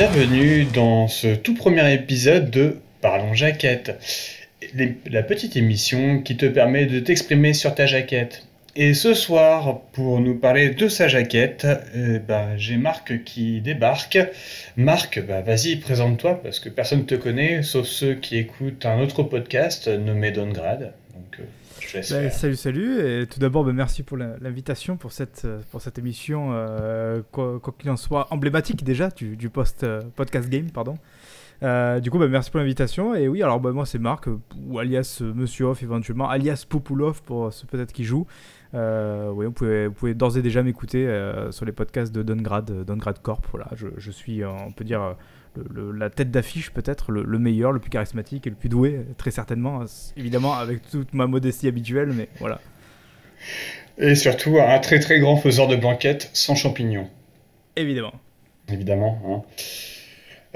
Bienvenue dans ce tout premier épisode de Parlons Jaquette, la petite émission qui te permet de t'exprimer sur ta jaquette. Et ce soir, pour nous parler de sa jaquette, euh, bah, j'ai Marc qui débarque. Marc, bah, vas-y, présente-toi, parce que personne ne te connaît, sauf ceux qui écoutent un autre podcast nommé Downgrade. Donc, euh, faire. salut, salut. Et tout d'abord, bah, merci pour l'invitation pour cette, euh, pour cette émission, euh, quoi qu'il en soit, emblématique déjà du, du post, euh, podcast game. Pardon. Euh, du coup, bah, merci pour l'invitation. Et oui, alors moi, c'est Marc, ou alias Monsieur Off éventuellement, alias Populov pour ceux peut-être qui jouent. Oui, vous pouvez, d'ores et déjà m'écouter sur les podcasts de Downgrade, euh, Downgrade Corp. Voilà, je, suis, on peut dire, le- le- la tête d'affiche peut-être, le, le meilleur, le plus charismatique et le plus doué, très certainement. euh, Évidemment, avec toute ma modestie habituelle, mais voilà. Et surtout, un très très grand faiseur de banquettes sans champignons, Évidemment. évidemment. hein.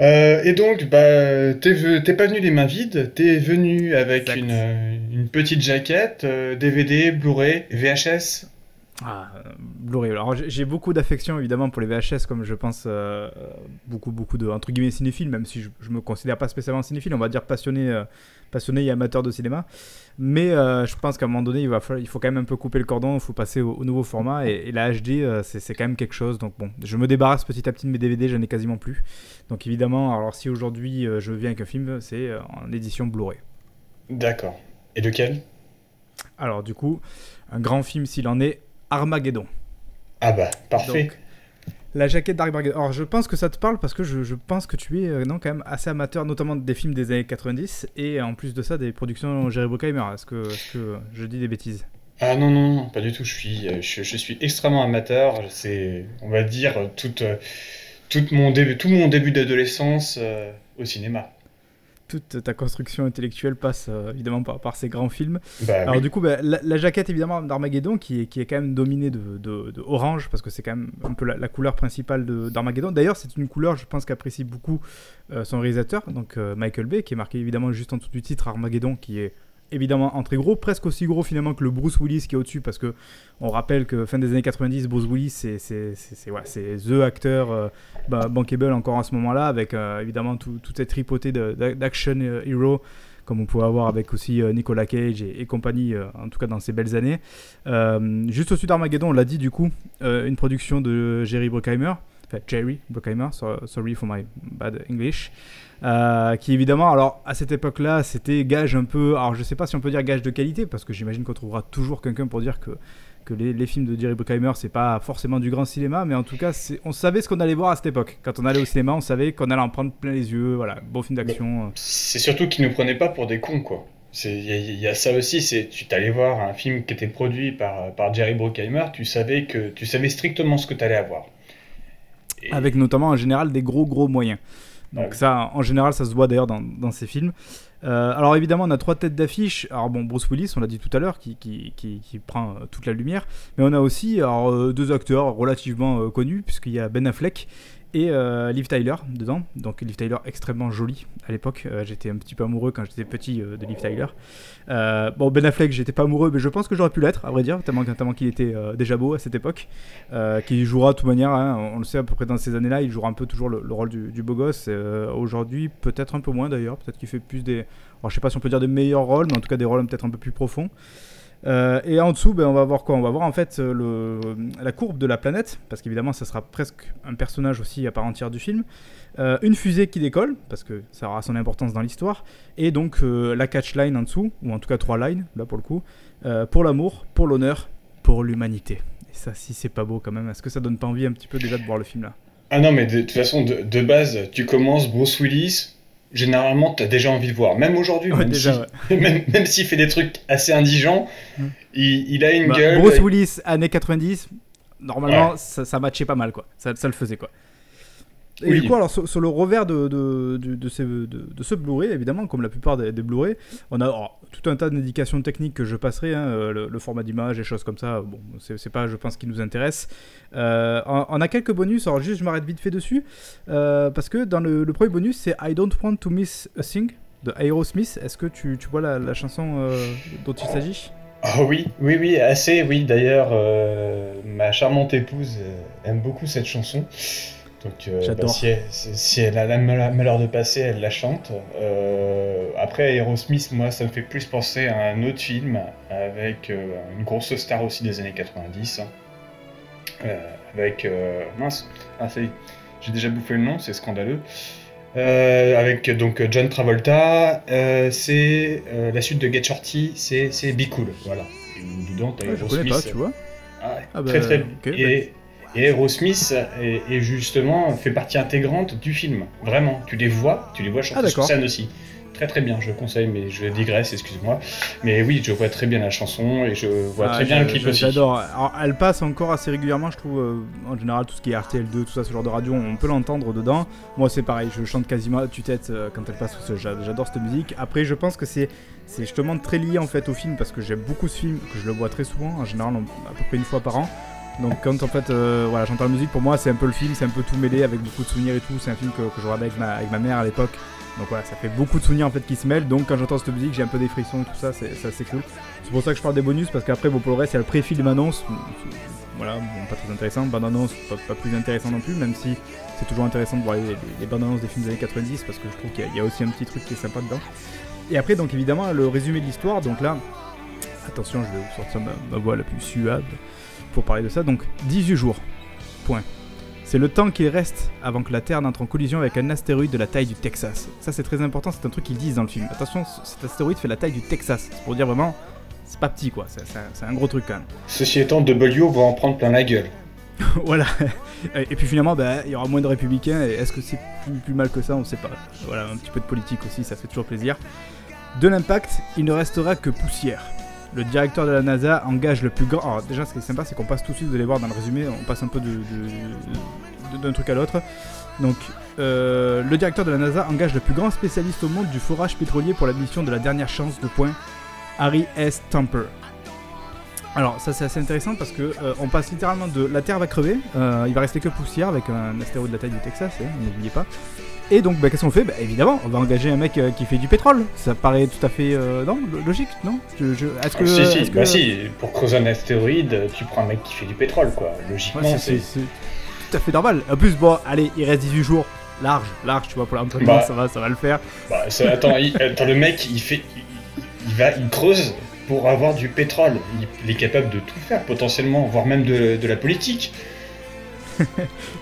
Euh, et donc, bah, t'es pas venu les mains vides, t'es venu avec une, euh, une petite jaquette, euh, DVD, Blu-ray, VHS. Ah, Blu-ray. Alors j'ai- beaucoup d'affection évidemment pour les VHS, comme je pense euh, euh, beaucoup beaucoup de entre guillemets cinéphiles, même si je, je me considère pas spécialement cinéphile, on va dire passionné, euh, passionné et amateur de cinéma. Mais euh, je pense qu'à un moment donné, il va falloir- il faut quand même un peu couper le cordon, il faut passer au, au nouveau format et, et la HD, euh, c'est c'est quand même quelque chose. Donc bon, je me débarrasse petit à petit de mes DVD, j'en ai quasiment plus. Donc évidemment, alors si aujourd'hui euh, je viens avec un film, c'est euh, en édition Blu-ray. D'accord. Et lequel? Alors du coup, un grand film s'il en est, Armageddon. Ah bah, parfait. Donc, la jaquette d'Armageddon. Alors, je pense que ça te parle parce que je, je pense que tu es euh, non, quand même assez amateur, notamment des films des années 90 et en plus de ça, des productions Jerry Bruckheimer. Est-ce que, je dis des bêtises? Ah non, non, non, pas du tout. Je suis, euh, je, je suis extrêmement amateur. C'est, on va dire, euh, toute, euh, toute mon début, tout mon début d'adolescence euh, au cinéma. Toute ta construction intellectuelle passe euh, évidemment par, par ces grands films. Bah Alors oui. du coup, bah, la, la jaquette évidemment d'Armageddon qui est, qui est quand même dominée de, de- de orange parce que c'est quand même un peu la, la couleur principale d'Armageddon. D'ailleurs, c'est une couleur, je pense, qu'apprécie beaucoup euh, son réalisateur, donc euh, Michael Bay, qui est marqué évidemment juste en dessous du titre Armageddon, qui est évidemment en très gros, presque aussi gros finalement que le Bruce Willis qui est au-dessus parce que on rappelle que fin des années 90, Bruce Willis c'est c'est the acteur euh, bah, bankable encore à ce moment-là avec euh, évidemment tout, toute cette tripotée d'action euh, hero comme on pouvait avoir avec aussi euh, Nicolas Cage et, compagnie, euh, en tout cas dans ces belles années. Juste au-dessus d'Armageddon, on l'a dit du coup, une production de Jerry Bruckheimer, enfin Jerry Bruckheimer, so- sorry for my bad English, euh, qui évidemment, alors à cette époque-là, c'était gage un peu, alors je sais pas si on peut dire gage de qualité, parce que j'imagine qu'on trouvera toujours quelqu'un pour dire que que les, les films de Jerry Bruckheimer, c'est pas forcément du grand cinéma, mais en tout cas, on savait ce qu'on allait voir à cette époque. Quand on allait au cinéma, on savait qu'on allait en prendre plein les yeux. Voilà, bon film d'action. euh. C'est surtout qu'ils nous prenaient pas pour des cons, quoi. Il y, a- il y a ça aussi. C'est, tu t'allais voir un film qui était produit par, par Jerry Bruckheimer, tu savais que, tu savais strictement ce que t'allais avoir. Et- avec notamment en général des gros gros moyens. Donc Ouais. ça, en général, ça se voit d'ailleurs dans, dans ces films. Euh, alors évidemment, on a trois têtes d'affiche. Alors bon, Bruce Willis, on l'a dit tout à l'heure, qui, qui, qui, qui prend euh, toute la lumière. Mais on a aussi alors, euh, deux acteurs relativement euh, connus, puisqu'il y a Ben Affleck et euh, Liv Tyler dedans. Donc Liv Tyler extrêmement jolie à l'époque. Euh, j'étais un petit peu amoureux quand j'étais petit euh, de Liv Tyler. Bon, Ben Affleck, j'étais pas amoureux, mais je pense que j'aurais pu l'être, à vrai dire, tellement, qu'il était déjà beau à cette époque. Euh, qui jouera de toute manière, hein, on le sait à peu près dans ces années-là, il jouera un peu toujours le, le rôle du, du beau gosse. Aujourd'hui, peut-être un peu moins d'ailleurs, peut-être qu'il fait plus des. Alors, je sais pas si on peut dire des meilleurs rôles, mais en tout cas des rôles peut-être un peu plus profonds. Euh, et en dessous, ben, on va voir quoi? On va voir en fait euh, la courbe de la planète, parce qu'évidemment, ça sera presque un personnage aussi à part entière du film. Euh, une fusée qui décolle, parce que ça aura son importance dans l'histoire. Et donc euh, la catchline en dessous, ou en tout cas trois lines, là pour le coup, pour l'amour, pour l'honneur, pour l'humanité. Et ça, si c'est pas beau quand même, est-ce que ça donne pas envie un petit peu déjà de voir le film là? Ah non, mais de, de toute façon, de, de base, tu commences Bruce Willis. Généralement, t'as déjà envie de voir. Même aujourd'hui, Ouais, même déjà, si- ouais. même, même s'il fait des trucs assez indigents, il, il a une Bah, gueule. Bruce Willis, années 90, normalement, Ouais. ça, ça matchait pas mal, quoi. Ça, ça le faisait, quoi. Et Oui. du coup, alors, sur, sur le revers de, de, de, ces- ce Blu-ray, évidemment, comme la plupart des, des Blu-ray, on a alors, tout un tas d'indications techniques que je passerai, hein, euh, le, le format d'image, et choses comme ça. Bon, c'est pas, je pense, ce qui nous intéresse. Euh, on, on a quelques bonus, alors juste, je m'arrête vite fait dessus, euh, parce que dans le, le premier bonus, c'est I Don't Want to Miss a Thing de Aerosmith. Est-ce que tu, tu vois la, la chanson euh, dont il s'agit? Ah oui, oui, oui, assez, oui. D'ailleurs, ma charmante épouse aime beaucoup cette chanson. Donc, euh, bah, si, elle, a le malheur de passer, elle la chante. Euh, après, Aerosmith, moi, ça me fait plus penser à un autre film avec euh, une grosse star aussi des années 90. Hein. avec. mince, ah, j'ai déjà bouffé le nom, c'est scandaleux. avec donc John Travolta, c'est la suite de Get Shorty, c'est Be Cool, voilà. Et dedans, t'as Aerosmith. pas, tu vois. Ah, ah très bah, très. et, et Aerosmith est, justement fait partie intégrante du film. Vraiment, tu les vois, tu les vois chanter ah, sur scène aussi. Très très bien, je conseille, mais je digresse, excuse-moi. Mais oui, je vois très bien la chanson et je vois ah, très bien le clip aussi. J'adore. Elle passe encore assez régulièrement, je trouve. Euh, en général, tout ce qui est RTL2, tout ça, ce genre de radio, on peut l'entendre dedans. Moi, c'est pareil, je chante quasiment à tue-tête euh, quand elle passe. J'adore cette musique. Après, je pense que c'est c'est justement très lié en fait au film parce que j'aime beaucoup ce film, que je le vois très souvent, en général à peu près une fois par an. Donc quand en fait euh, voilà, j'entends la musique, pour moi c'est un peu le film, c'est un peu tout mêlé avec beaucoup de souvenirs et tout. C'est un film que, je regardais avec ma, avec ma mère à l'époque. Donc voilà, ça fait beaucoup de souvenirs en fait qui se mêlent. Donc quand j'entends cette musique, j'ai un peu des frissons tout ça, c'est assez cool. C'est pour ça que je parle des bonus parce qu'après, bon, pour le reste, il y a le pré-film annonce. Voilà, bon, pas très intéressant. Bande annonce, pas, plus intéressant non plus, même si c'est toujours intéressant de voir les, bandes annonces des films des années 90 parce que je trouve qu'il y, a aussi un petit truc qui est sympa dedans. Et après, donc évidemment, le résumé de l'histoire. Donc là, attention, je vais vous sortir ma voix la plus suave pour parler de ça. Donc 18 jours. Point. C'est le temps qu'il reste avant que la Terre n'entre en collision avec un astéroïde de la taille du Texas. Ça c'est très important, c'est un truc qu'ils disent dans le film. Attention, cet astéroïde fait la taille du Texas. C'est pour dire vraiment, c'est pas petit quoi, c'est un, gros truc quand même. Ceci étant, W va en prendre plein la gueule. voilà. Et puis finalement, bah, il y aura moins de républicains. Et est-ce que c'est plus, plus, mal que ça? On sait pas. Voilà, un petit peu de politique aussi, ça fait toujours plaisir. De l'impact, il ne restera que poussière le directeur de la NASA engage le plus grand. Alors, déjà, ce qui est sympa, c'est qu'on passe tout de suite, vous allez voir dans le résumé, on passe un peu d'un truc à l'autre. Donc, euh, le directeur de la NASA engage le plus grand spécialiste au monde du forage pétrolier pour la mission de la dernière chance de point, Harry S. Tamper. Alors, ça c'est assez intéressant parce que euh, on passe littéralement de la Terre va crever, euh, il va rester que poussière avec un astéroïde de la taille du Texas, hein, n'oubliez pas. Et donc, bah, qu'est-ce qu'on fait bah, Évidemment, on va engager un mec euh, qui fait du pétrole. Ça paraît tout à fait euh, non, logique, non je, Est-ce que, si, si, bah, si, pour creuser un astéroïde, tu prends un mec qui fait du pétrole, quoi. Logiquement, c'est tout à fait normal. En plus, bon, allez, il reste 18 jours. Large, large, tu vois, pour l'entraînement, bah, ça, va, ça va le faire. Bah, attends, attends, le mec, il fait. Il, va, il creuse pour avoir du pétrole. Il, est capable de tout faire, potentiellement, voire même de, de la politique.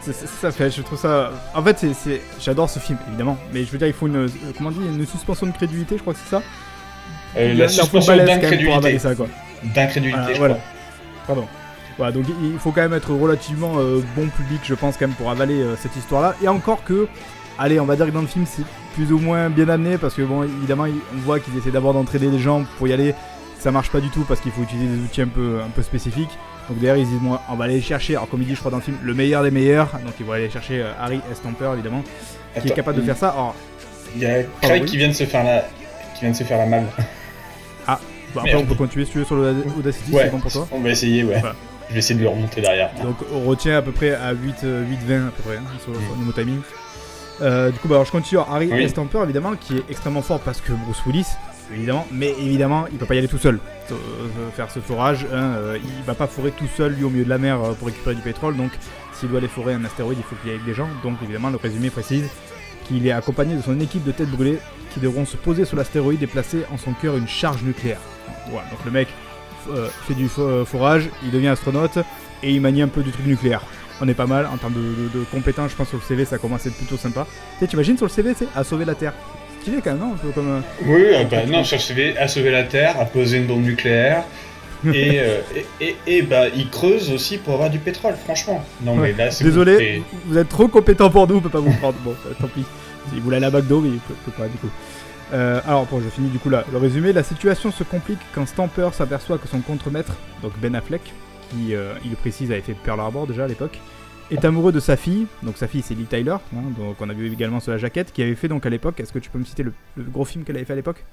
Ça fait, je trouve ça. En fait, c'est, j'adore ce film, évidemment. Mais je veux dire, il faut une, euh, comment dire, une suspension de crédulité, je crois que c'est ça. Euh, la suspension d'incrédulité. D'incrédulité, ah, voilà. Pardon. Voilà, donc il faut quand même être relativement euh, bon public, je pense, quand même, pour avaler cette histoire-là. Et encore que, allez, on va dire que dans le film, c'est plus ou moins bien amené, parce que, bon, évidemment, on voit qu'ils essaient d'abord d'entraîner des gens pour y aller. Ça marche pas du tout parce qu'il faut utiliser des outils un peu, un peu spécifiques. Donc derrière ils disent bon, on va aller chercher, alors comme il dit je crois dans le film, le meilleur des meilleurs. Donc ils vont aller chercher euh, Harry Estamper évidemment, qui est capable de faire ça. Alors, il y a Craig qui vient de se faire la, qui vient de se faire la malle. Ah, bah après on peut continuer si tu veux sur l'Audacity, c'est bon pour toi On va essayer, ouais. Je vais essayer de le remonter derrière. Donc on retient à peu près à 8, 8 20 à peu près hein, sur, le mm. niveau timing. Euh, du coup, bah, alors, je continue. Harry Estamper évidemment, qui est extrêmement fort parce que Bruce Willis, évidemment, mais évidemment, il peut pas y aller tout seul. Euh, faire ce forage, hein, euh, il va pas forer tout seul lui au milieu de la mer euh, pour récupérer du pétrole, donc s'il doit aller forer un astéroïde, il faut qu'il y ait avec des gens. Donc évidemment, le résumé précise qu'il est accompagné de son équipe de têtes brûlées qui devront se poser sur l'astéroïde et placer en son cœur une charge nucléaire. Voilà, donc le mec fait du forage, il devient astronaute et il manie un peu du truc nucléaire. On est pas mal en termes de, compétences, je pense sur le CV ça commence à être plutôt sympa. Tu imagines sur le CV, c'est à sauver la Terre stylé quand même, non comme, euh, Oui, ah bah, non, à sauver la Terre, à poser une bombe nucléaire. Euh, et, et, bah, il creuse aussi pour avoir du pétrole, franchement. Non, mais là, c'est Désolé, vous êtes trop compétent pour nous, on peut pas vous prendre. bon, euh, tant pis. Il voulait à McDo, mais il peut, pas, du coup. alors, bon, je finis du coup là. Le résumé la situation se complique quand Stamper s'aperçoit que son contremaître, donc Ben Affleck, qui, il le précise, avait fait Pearl Harbor déjà à l'époque, est amoureux de sa fille, donc sa fille c'est Lee Tyler, hein, donc on a vu également sur la jaquette, qui avait fait donc à l'époque, est-ce que tu peux me citer le, gros film qu'elle avait fait à l'époque?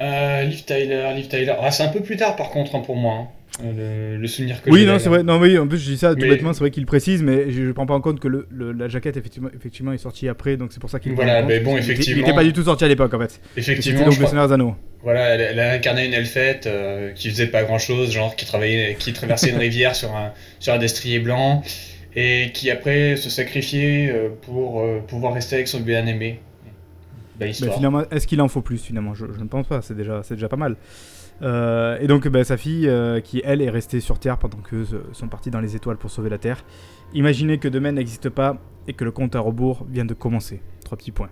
Euh, Liv Tyler, Liv Tyler. Ah, c'est un peu plus tard par contre hein, pour moi. Hein. Euh, le, souvenir que Oui, non, c'est vrai. Non, oui, en plus, je dis ça tout bêtement, c'est vrai qu'il précise, mais je, ne prends pas en compte que le, la jaquette, effectivement, effectivement, est sortie après, donc c'est pour ça qu'il Voilà, mais bon, effectivement. Il n'était pas du tout sorti à l'époque, en fait. Effectivement. donc le Anneaux. Voilà, elle, a incarné une elfette euh, qui faisait pas grand chose, genre qui, travaillait, qui traversait une rivière sur un, sur un destrier blanc et qui après se sacrifiait euh, pour euh, pouvoir rester avec son bien-aimé. Finalement, est-ce qu'il en faut plus finalement? Je, ne pense pas, c'est déjà, déjà pas mal. Euh, et donc bah, sa fille, qui elle est restée sur Terre pendant que sont partis dans les étoiles pour sauver la Terre. Imaginez que demain n'existe pas et que le compte à rebours vient de commencer. Trois petits points.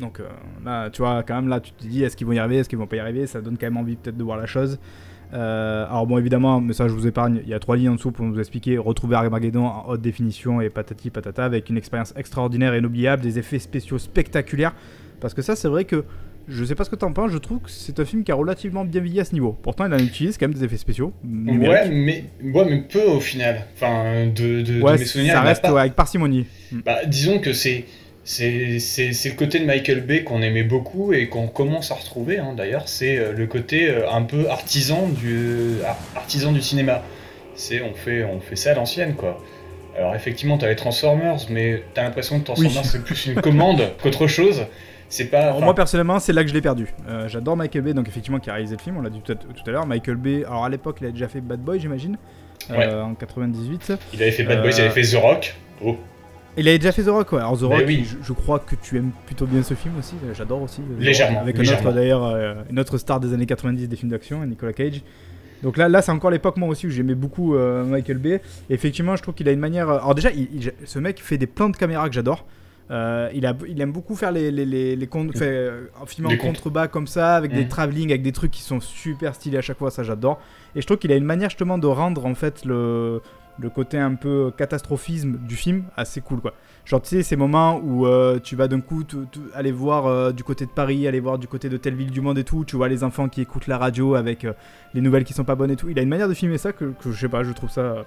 Donc là, tu vois, quand même, là, tu te dis, est-ce qu'ils vont y arriver, est-ce qu'ils vont pas y arriver? Ça donne quand même envie peut-être de voir la chose. Euh, alors bon, évidemment, mais ça je vous épargne, il y a trois lignes en dessous pour nous expliquer retrouver Armageddon en haute définition et patati patata avec une expérience extraordinaire et inoubliable, des effets spéciaux spectaculaires. Parce que ça, c'est vrai que je sais pas ce que t'en penses, je trouve que c'est un film qui a relativement bien vieilli à ce niveau. Pourtant, il en utilise quand même des effets spéciaux. Ouais, mais, ouais, mais peu au final. Enfin, de, de, mes souvenirs. Ça reste avec parcimonie. Bah, disons que c'est c'est le côté de Michael Bay qu'on aimait beaucoup et qu'on commence à retrouver hein, d'ailleurs. C'est euh, le côté euh, un peu artisan du, artisan du cinéma. C'est on fait, on fait ça à l'ancienne quoi. Alors effectivement, t'as les Transformers, mais t'as l'impression que Transformers c'est plus une commande qu'autre chose. C'est pas. moi personnellement, c'est là que je l'ai perdu. Euh, j'adore Michael Bay, donc effectivement qui a réalisé le film, on l'a dit tout à, l'heure. Michael Bay, alors à l'époque, il a déjà fait Bad Boy, j'imagine, en 98. Il avait fait Bad Boy, il avait fait The Rock. Oh. Il avait déjà fait The Rock, ouais. Alors The Rock, je, crois que tu aimes plutôt bien ce film aussi. J'adore aussi. Légèrement. Avec autre d'ailleurs, euh, une autre star des années 90 des films d'action, Nicolas Cage. Donc là, là c'est encore l'époque moi aussi où j'aimais beaucoup euh, Michael Bay. Et effectivement, je trouve qu'il a une manière. Euh, alors déjà, ce mec fait des plans de caméra que j'adore. il, a, il aime beaucoup faire les, les, les, les, fait, en contrebas comme ça, avec des mmh. travelling, avec des trucs qui sont super stylés à chaque fois, ça j'adore. Et je trouve qu'il a une manière justement de rendre en fait le, le côté un peu catastrophisme du film assez cool quoi. Genre tu sais ces moments où euh, tu vas d'un coup aller voir euh, du côté de Paris, aller voir du côté de telle ville du monde et tout, tu vois les enfants qui écoutent la radio avec euh, les nouvelles qui sont pas bonnes et tout. Il a une manière de filmer ça que, je sais pas, je trouve ça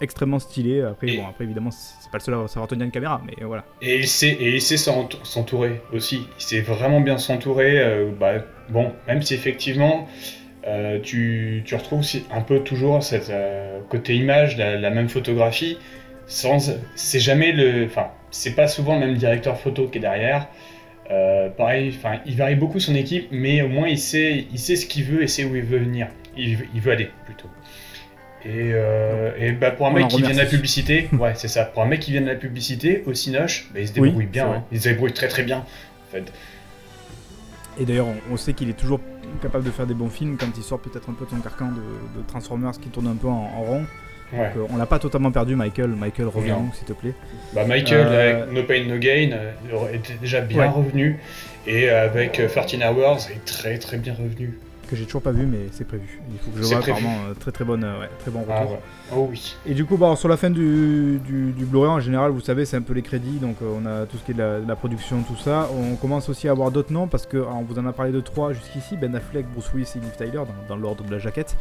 extrêmement stylé. Après bon après évidemment c'est pas le seul à savoir tenir une caméra mais voilà. Et il sait et il sait s'entourer aussi. Il sait vraiment bien s'entourer. bah, bon même si effectivement euh, tu, tu, retrouves un peu toujours cette euh, côté image, la, même photographie, sans, c'est jamais le, enfin, c'est pas souvent le même directeur photo qui est derrière. Euh, pareil, enfin, il varie beaucoup son équipe, mais au moins il sait, il sait ce qu'il veut et sait où il veut venir. Il, il veut aller plutôt. Et, et bah, pour un mec qui vient de la publicité, ouais, c'est ça. Pour un mec qui vient de la publicité, au Cinoche, bah, il se débrouille bien. Hein. Il se débrouille très très bien. En fait. Et d'ailleurs, on, sait qu'il est toujours capable de faire des bons films quand il sort peut-être un peu de son carcan de, Transformers qui tourne un peu en, rond. Ouais. Donc, euh, on l'a pas totalement perdu, Michael. Michael, reviens s'il te plaît. Bah, Michael, euh, avec No Pain No Gain, euh, était déjà bien revenu. Et avec 13 Hours, est très très bien revenu que j'ai toujours pas vu, mais c'est prévu. Il faut que je vois apparemment euh, très très bonne, ouais, très bon ah retour. Oh oui. Et du coup, bah, sur la fin du, du, Blu-ray en général, vous savez, c'est un peu les crédits, donc euh, on a tout ce qui est de la, production, tout ça. On commence aussi à avoir d'autres noms parce que on vous en a parlé de trois jusqu'ici Ben Affleck, Bruce Willis et Liv Tyler dans, dans l'ordre de la jaquette.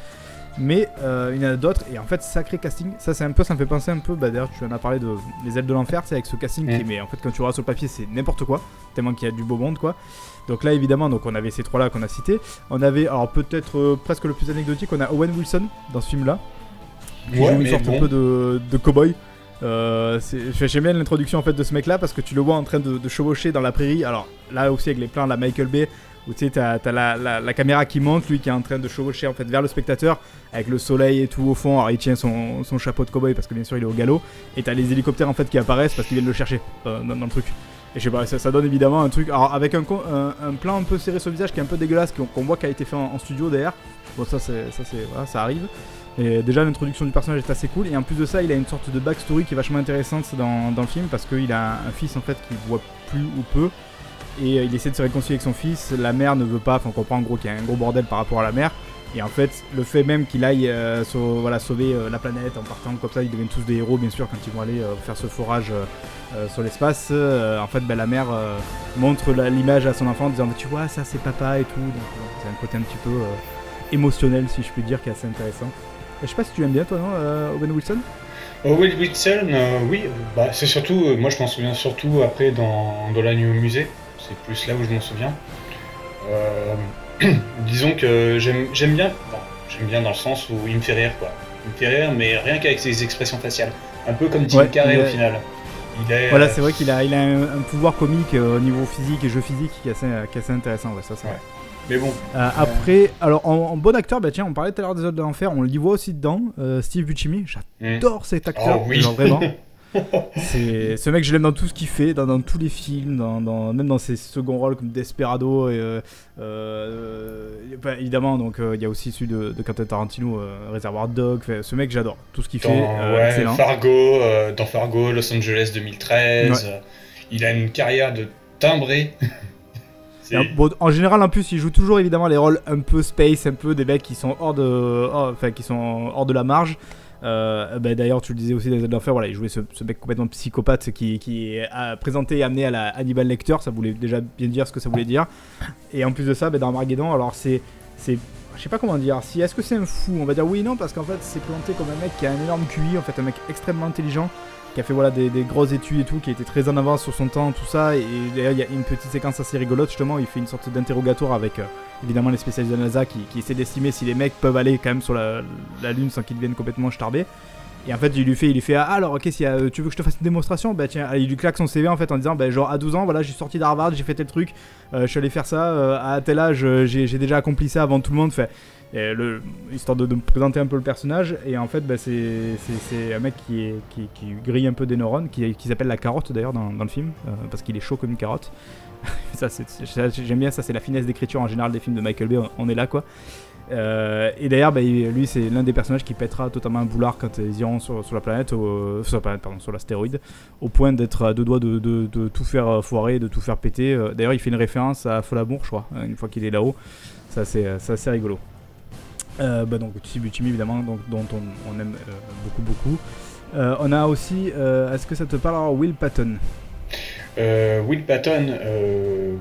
Mais euh, il y en a d'autres, et en fait, sacré casting. Ça, c'est un peu, ça me fait penser un peu. Bah, D'ailleurs, tu en as parlé de Les ailes de l'enfer, c'est avec ce casting qui, mais en fait, quand tu regardes sur le papier, c'est n'importe quoi, tellement qu'il y a du beau monde, quoi. Donc là, évidemment, donc on avait ces trois-là qu'on a cités. On avait, alors peut-être euh, presque le plus anecdotique, on a Owen Wilson dans ce film-là, qui joue une sorte un peu de, de cow-boy. Euh, J'aime bien l'introduction en fait de ce mec là parce que tu le vois en train de, de chevaucher dans la prairie. Alors là aussi avec les plans de la Michael Bay où tu sais, t'as, la, caméra qui monte, lui qui est en train de chevaucher en fait vers le spectateur avec le soleil et tout au fond. Alors il tient son, chapeau de cowboy parce que bien sûr il est au galop. Et t'as les hélicoptères en fait qui apparaissent parce qu'ils viennent le chercher euh, dans, le truc. Et je sais pas, ça, donne évidemment un truc. Alors avec un, un, plan un peu serré sur le visage qui est un peu dégueulasse, qu'on, voit qui a été fait en, studio derrière. Bon, ça, c'est, ça, c'est, voilà, ça arrive. Et déjà l'introduction du personnage est assez cool. Et en plus de ça, il a une sorte de backstory qui est vachement intéressante dans, le film parce qu'il a un, fils en fait qui voit plus ou peu et euh, il essaie de se réconcilier avec son fils. La mère ne veut pas, enfin on comprend en gros qu'il y a un gros bordel par rapport à la mère. Et en fait, le fait même qu'il aille euh, voilà, sauver euh, la planète en partant comme ça, ils deviennent tous des héros bien sûr quand ils vont aller faire ce forage sur l'espace. en fait, ben, la mère montre l'image à son enfant en disant Tu vois, ça c'est papa et tout. Donc c'est un côté un petit peu émotionnel, si je puis dire, qui est assez intéressant. je sais pas si tu aimes bien toi, non, Owen Wilson? Owen Wilson, oui, bah, c'est surtout, moi je m'en souviens surtout après dans, dans la au musée c'est plus là où je m'en souviens. Euh, disons que j'aime bien, j'aime bien dans le sens où il me fait rire, quoi. Il me fait rire, mais rien qu'avec ses expressions faciales. Un peu comme Tim Carrey au final. Voilà, euh, c'est vrai qu'il a, il a un, pouvoir comique euh, au niveau physique et jeu physique qui est assez, assez intéressant, ouais, ça c'est vrai. Mais bon. après, alors en, bon acteur, bah tiens, on parlait tout à l'heure des autres de l'enfer, on l'y voit aussi dedans, Steve Buscemi. J'adore cet acteur, oh, oui. vraiment. ce mec, je l'aime dans tout ce qu'il fait, dans, dans, tous les films, dans, dans, même dans ses seconds rôles comme Desperado et euh, euh, évidemment donc il y a aussi celui de, de Quentin Tarantino, Reservoir Dog. ce mec, j'adore tout ce qu'il fait. Ouais, Fargo, dans Fargo, Los Angeles 2013. il a une carrière de timbré. en général, en plus, il joue toujours évidemment les rôles un peu space, un peu des mecs qui sont hors de, enfin, qui sont hors de la marge. Euh, bah, d'ailleurs, tu le disais aussi dans les d'enfer, voilà, il jouait ce, mec complètement psychopathe qui, qui est présenté et amené à la Hannibal Lecter. Ça voulait déjà bien dire ce que ça voulait dire. Et en plus de ça, bah, dans Armageddon, alors c'est, je sais pas comment dire. Si est-ce que c'est un fou? On va dire oui, non, parce qu'en fait, c'est planté comme un mec qui a un énorme QI, en fait, un mec extrêmement intelligent qui a fait voilà, des, grosses études et tout, qui été très en avance sur son temps, tout ça. Et, d'ailleurs, il y a une petite séquence assez rigolote, justement, il fait une sorte d'interrogatoire avec euh, évidemment les spécialistes de la NASA qui, essaient d'estimer si les mecs peuvent aller quand même sur la, Lune sans qu'ils deviennent complètement starbés. Et en fait, il lui fait, il lui fait ah, alors, ok, si tu veux que je te fasse une démonstration? Bah tiens, il lui claque son CV en fait en disant Bah, genre à 12 ans, voilà, j'ai sorti d'Harvard, j'ai fait tel truc, euh, je suis allé faire ça, euh, à tel âge, j'ai déjà accompli ça avant tout le monde. Fait, histoire de, présenter un peu le personnage. Et en fait, bah, c'est un mec qui, grille un peu des neurones, qui, qui s'appelle la carotte d'ailleurs dans, le film, euh, parce qu'il est chaud comme une carotte. j'aime bien ça, c'est la finesse d'écriture en général des films de Michael Bay. On, est là quoi. Euh, et d'ailleurs, bah, lui, c'est l'un des personnages qui pètera totalement un boulard quand ils iront sur, la planète, sur, pardon, sur l'astéroïde, au point d'être à deux doigts de, tout faire foirer, de tout faire péter. Euh, d'ailleurs, il fait une référence à Folamour, je crois, une fois qu'il est là-haut. Ça, c'est assez rigolo. Euh, bah donc Tibutimi évidemment donc, dont on, aime euh, beaucoup beaucoup. Euh, on a aussi, est-ce que ça te parle alors Will Patton? Will Patton,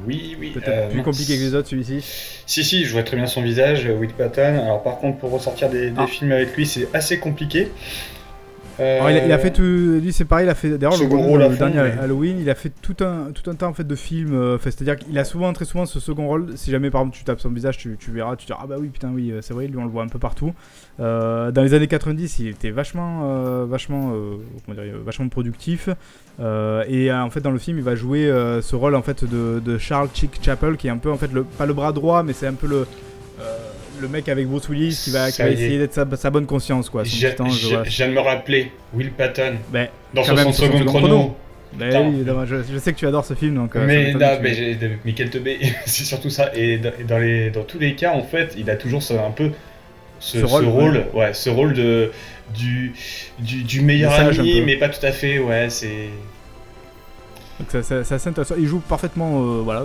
oui, oui. Peut-être plus compliqué que les autres celui-ci. Si, si, je vois très bien son visage, Will Patton. Alors par contre, pour ressortir des, ah. films avec lui, c'est assez compliqué. Euh, il, a, fait tout, lui c'est pareil, il a fait d'ailleurs le, dernier Halloween, il a fait tout un tout un tas en fait de films. Euh, c'est-à-dire qu'il a souvent très souvent ce second rôle. Si jamais par exemple tu tapes son visage, tu, tu verras, tu te dis ah bah oui putain oui c'est vrai, lui on le voit un peu partout. Euh, dans les années 90, il était vachement vachement comment dire, vachement productif. et en fait dans le film, il va jouer ce rôle en fait de, de Charles Chick Chapel qui est un peu en fait le pas le bras droit, mais c'est un peu le le mec avec Bruce Willis qui va, essayer d'être sa, bonne conscience quoi. je, viens de me rappeler Will Patton ben, dans 60 secondes chrono. Ben je, sais que tu adores ce film donc. Euh, mais non, mais, Michael Tebey, c'est surtout ça. Et dans, les, dans tous les cas, en fait, il a toujours un peu ce, rôle, ouais. ce rôle de du, du, meilleur ami, mais pas tout à fait. Ouais, c'est c'est assez intéressant. Il joue parfaitement euh, voilà,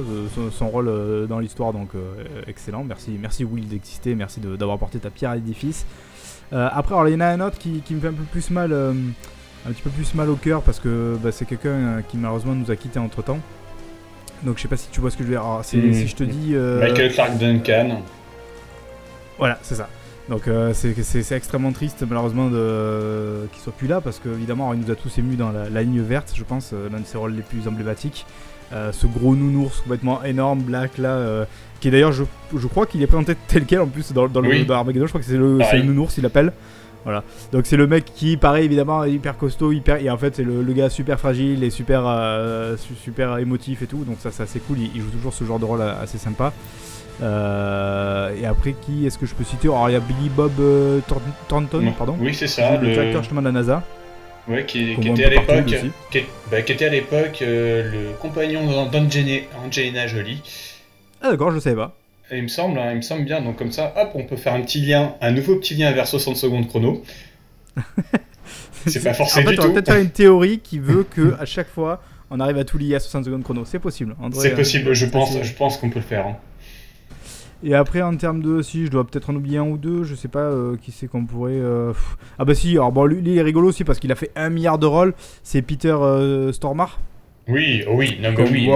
son, rôle euh, dans l'histoire, donc euh, excellent. Merci, merci Will d'exister, merci d'avoir porté ta pierre à l'édifice. après, alors, il y en a un autre qui, me fait un peu plus mal, un petit peu plus mal au cœur parce que bah, c'est quelqu'un qui malheureusement nous a quitté entre temps. Donc je sais pas si tu vois ce que je veux dire. Alors, hmm. Si je te dis. Michael Clark Duncan. Voilà, c'est ça. Donc euh, c'est extrêmement triste malheureusement de qu'il soit plus là parce qu'évidemment il nous a tous émus dans la, ligne verte je pense, euh, l'un de ses rôles les plus emblématiques. Euh, ce gros nounours complètement énorme, black là, qui est d'ailleurs je, je, crois qu'il est présenté tel quel en plus dans, dans le dans Armageddon, je crois que c'est le, le, nounours il l'appelle. Voilà. Donc c'est le mec qui, pareil évidemment, hyper costaud, hyper et en fait c'est le, gars super fragile et super super émotif et tout. Donc ça c'est assez cool. il, joue toujours ce genre de rôle assez sympa. Euh, et après, qui est-ce que je peux citer? Alors, il y a Billy Bob euh, Thornton, pardon. Oui, c'est ça. Le, directeur justement de la NASA. Ouais, qui, était à l'époque, qui, bah, qui, était à l'époque euh, le compagnon d'Angelina Jolie. Ah d'accord, je savais pas. il me semble, hein, il me semble bien. Donc comme ça, hop, on peut faire un petit lien, un nouveau petit lien vers 60 secondes chrono. c'est pas forcément en fait, on va peut-être faire une théorie qui veut que à chaque fois, on arrive à tout lier à 60 secondes chrono. C'est possible. C'est possible. Je pense, je pense qu'on peut le faire. Hein. Et après, en termes de. Si, je dois peut-être en oublier un ou deux, je sais pas euh, qui c'est qu'on pourrait. Euh, ah bah si, alors bon, lui, il est rigolo aussi parce qu'il a fait un milliard de rôles. C'est Peter euh, Stormare. Oui, oh oui, non, mais oui.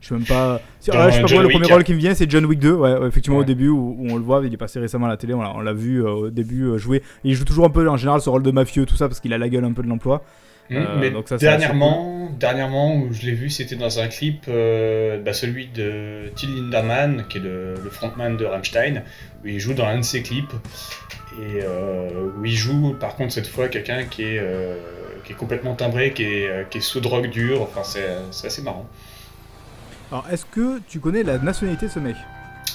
je sais même pas. je sais pas le premier rôle qui me vient, c'est John Wick 2. Ouais, effectivement, au début, où, on le voit, il est passé récemment à la télé, on l'a vu au début jouer. il joue toujours un peu, en général, ce rôle de mafieux, tout ça, parce qu'il a la gueule un peu de l'emploi. Mmh, euh, mais dernièrement, dernièrement où je l'ai vu, c'était dans un clip, euh, bah, celui de Till Linderman, qui est le, frontman de Rammstein, où il joue dans un de ses clips, et euh, où il joue par contre cette fois quelqu'un qui est, qui est complètement timbré, qui est, qui est sous drogue dure, enfin c'est assez marrant. Alors est-ce que tu connais la nationalité de ce mec?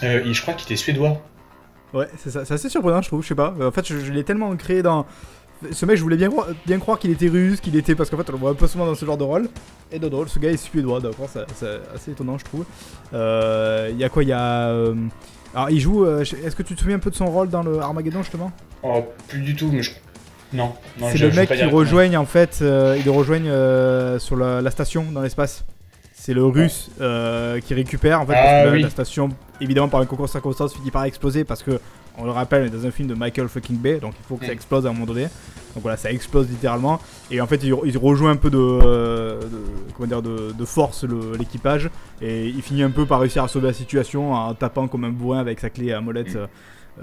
Je crois qu'il était suédois. Ouais, c'est ça. C'est assez surprenant, je trouve. Je sais pas. En fait, je, je l'ai tellement créé dans, ce mec, je voulais bien, bien croire qu'il était russe, qu'il était. Parce qu'en fait, on le voit un peu souvent dans ce genre de rôle. Et non, non, ce gars est suédois, d'accord, c'est assez étonnant, je trouve. Euh, il y a quoi Il y a. Euh, alors, il joue. euh, Est-ce que tu te souviens un peu de son rôle dans le Armageddon, justement? Oh, plus du tout, mais je. Non, non C'est le mec pas qui rejoignent, en fait. ils le rejoignent sur la, la station dans l'espace. C'est le russe qui récupère, en fait, Ah, parce que la, station, évidemment, par un concours de circonstances, finit par exploser parce que. On le rappelle, on est dans un film de Michael fucking Bay, donc il faut que ça explose à un moment donné. Donc voilà, ça explose littéralement. Et en fait, il, il rejoint un peu de, euh, de- comment dire, de, de force l'équipage. Et il finit un peu par réussir à sauver la situation en tapant comme un bourrin avec sa clé à molette Mm. euh,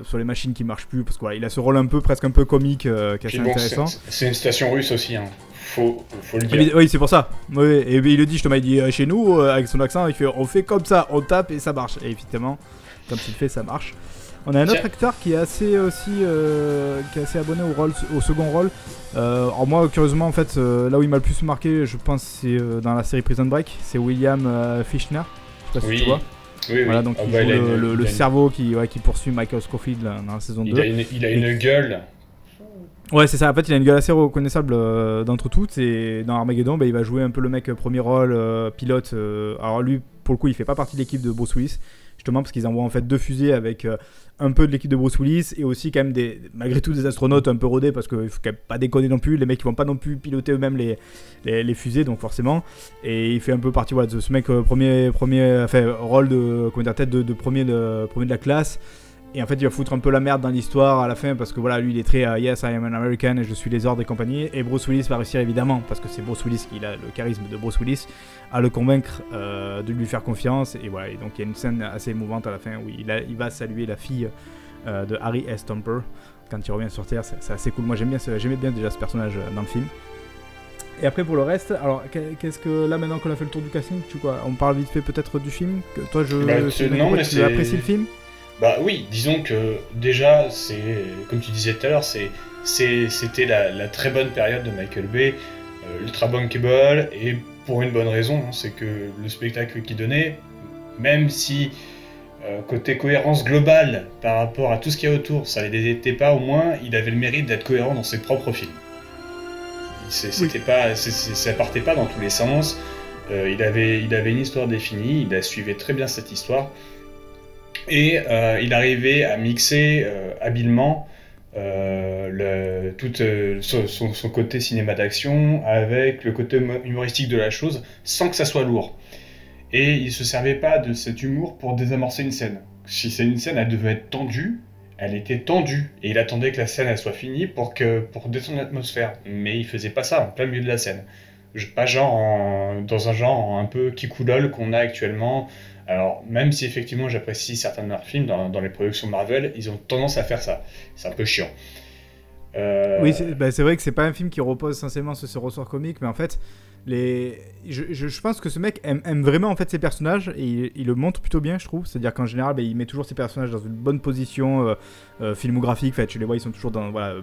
sur les machines qui marchent plus. Parce que voilà, il a ce rôle un peu presque un peu comique euh, qui est assez bon, intéressant. c'est- une station russe aussi, hein. Faut, faut le dire. oui, c'est pour ça. Oui, et il le dit, justement, il dit euh, chez nous, euh, avec son accent, il fait on fait comme ça, on tape et ça marche. Et évidemment, comme il fait, ça marche. On a un autre acteur qui est assez aussi, euh, qui est assez abonné au rôle, au second rôle. Euh, alors moi, curieusement, en fait, euh, là où il m'a le plus marqué, je pense, c'est euh, dans la série Prison Break. C'est William euh, Fichtner. Je sais pas si Oui. tu vois. Oui, oui. Voilà, donc Ah il bah, joue il a le, une- le- une- cerveau qui, ouais, qui poursuit Michael Scofield dans la saison 2. Il a une, il a une gueule. Ouais, c'est ça. En fait, il a une gueule assez reconnaissable euh, d'entre toutes. Et dans Armageddon, bah, il va jouer un peu le mec euh, premier rôle, euh, pilote. euh, alors lui, pour le coup, il fait pas partie de l'équipe de Bruce Willis. Justement, parce qu'ils envoient en fait deux fusées avec euh, un peu de l'équipe de Bruce Willis et aussi quand même des, malgré tout des astronautes un peu rodés parce qu'il faut quand même pas déconner non plus. Les mecs ils vont pas non plus piloter eux-mêmes les, les, les fusées, donc forcément. Et il fait un peu partie de ce mec euh, premier, premier, enfin rôle de comment tête de, de premier, de premier de la classe. Et en fait, il va foutre un peu la merde dans l'histoire à la fin parce que voilà, lui il est très euh, Yes, I am an American et je suis les ordres et compagnie. Et Bruce Willis va réussir évidemment parce que c'est Bruce Willis qui a le charisme de Bruce Willis à le convaincre euh, de lui faire confiance. Et voilà, et donc il y a une scène assez émouvante à la fin où il, a- il va saluer la fille euh, de Harry S. Thumper quand il revient sur Terre. C'est assez cool. Moi j'aime bien, j'aimais bien déjà ce personnage dans le film. Et après pour le reste, alors qu'est- qu'est-ce que là maintenant qu'on a fait le tour du casting, tu quoi On parle vite fait peut-être du film? Que toi je Bah, tu- sais non, mais tu apprécies le film? Bah oui, disons que déjà, c'est comme tu disais tout à l'heure, c'est c'était la, la très bonne période de Michael Bay, euh, ultra bankable, et pour une bonne raison, hein, c'est que le spectacle qu'il donnait, même si euh, côté cohérence globale par rapport à tout ce qu'il y a autour, ça l'était pas, au moins il avait le mérite d'être cohérent dans ses propres films. C'était pas, c'est- c'est- ça partait pas dans tous les sens. Euh, il, avait, il avait une histoire définie, il a suivi très bien cette histoire. Et euh, il arrivait à mixer euh, habilement euh, tout son, côté cinéma d'action avec le côté humo- humoristique de la chose sans que ça soit lourd. Et il se servait pas de cet humour pour désamorcer une scène. Si c'est une scène, elle devait être tendue, elle était tendue. Et il attendait que la scène soit finie pour, que, pour détendre l'atmosphère. Mais il faisait pas ça en plein milieu de la scène. Pas genre en- dans un genre un peu kikoulol qu'on a actuellement. Alors, même si effectivement j'apprécie certains de leurs films dans, les productions Marvel, ils ont tendance à faire ça. C'est un peu chiant. Euh, Oui, c'est bah, c'est vrai que c'est pas un film qui repose essentiellement sur ce ressort comique, mais en fait, je, pense que ce mec aime, aime vraiment en fait ses personnages et il, le montre plutôt bien, je trouve. C'est-à-dire qu'en général, bah, il met toujours ses personnages dans une bonne position euh, euh, filmographique. Fait, tu les vois, ils sont toujours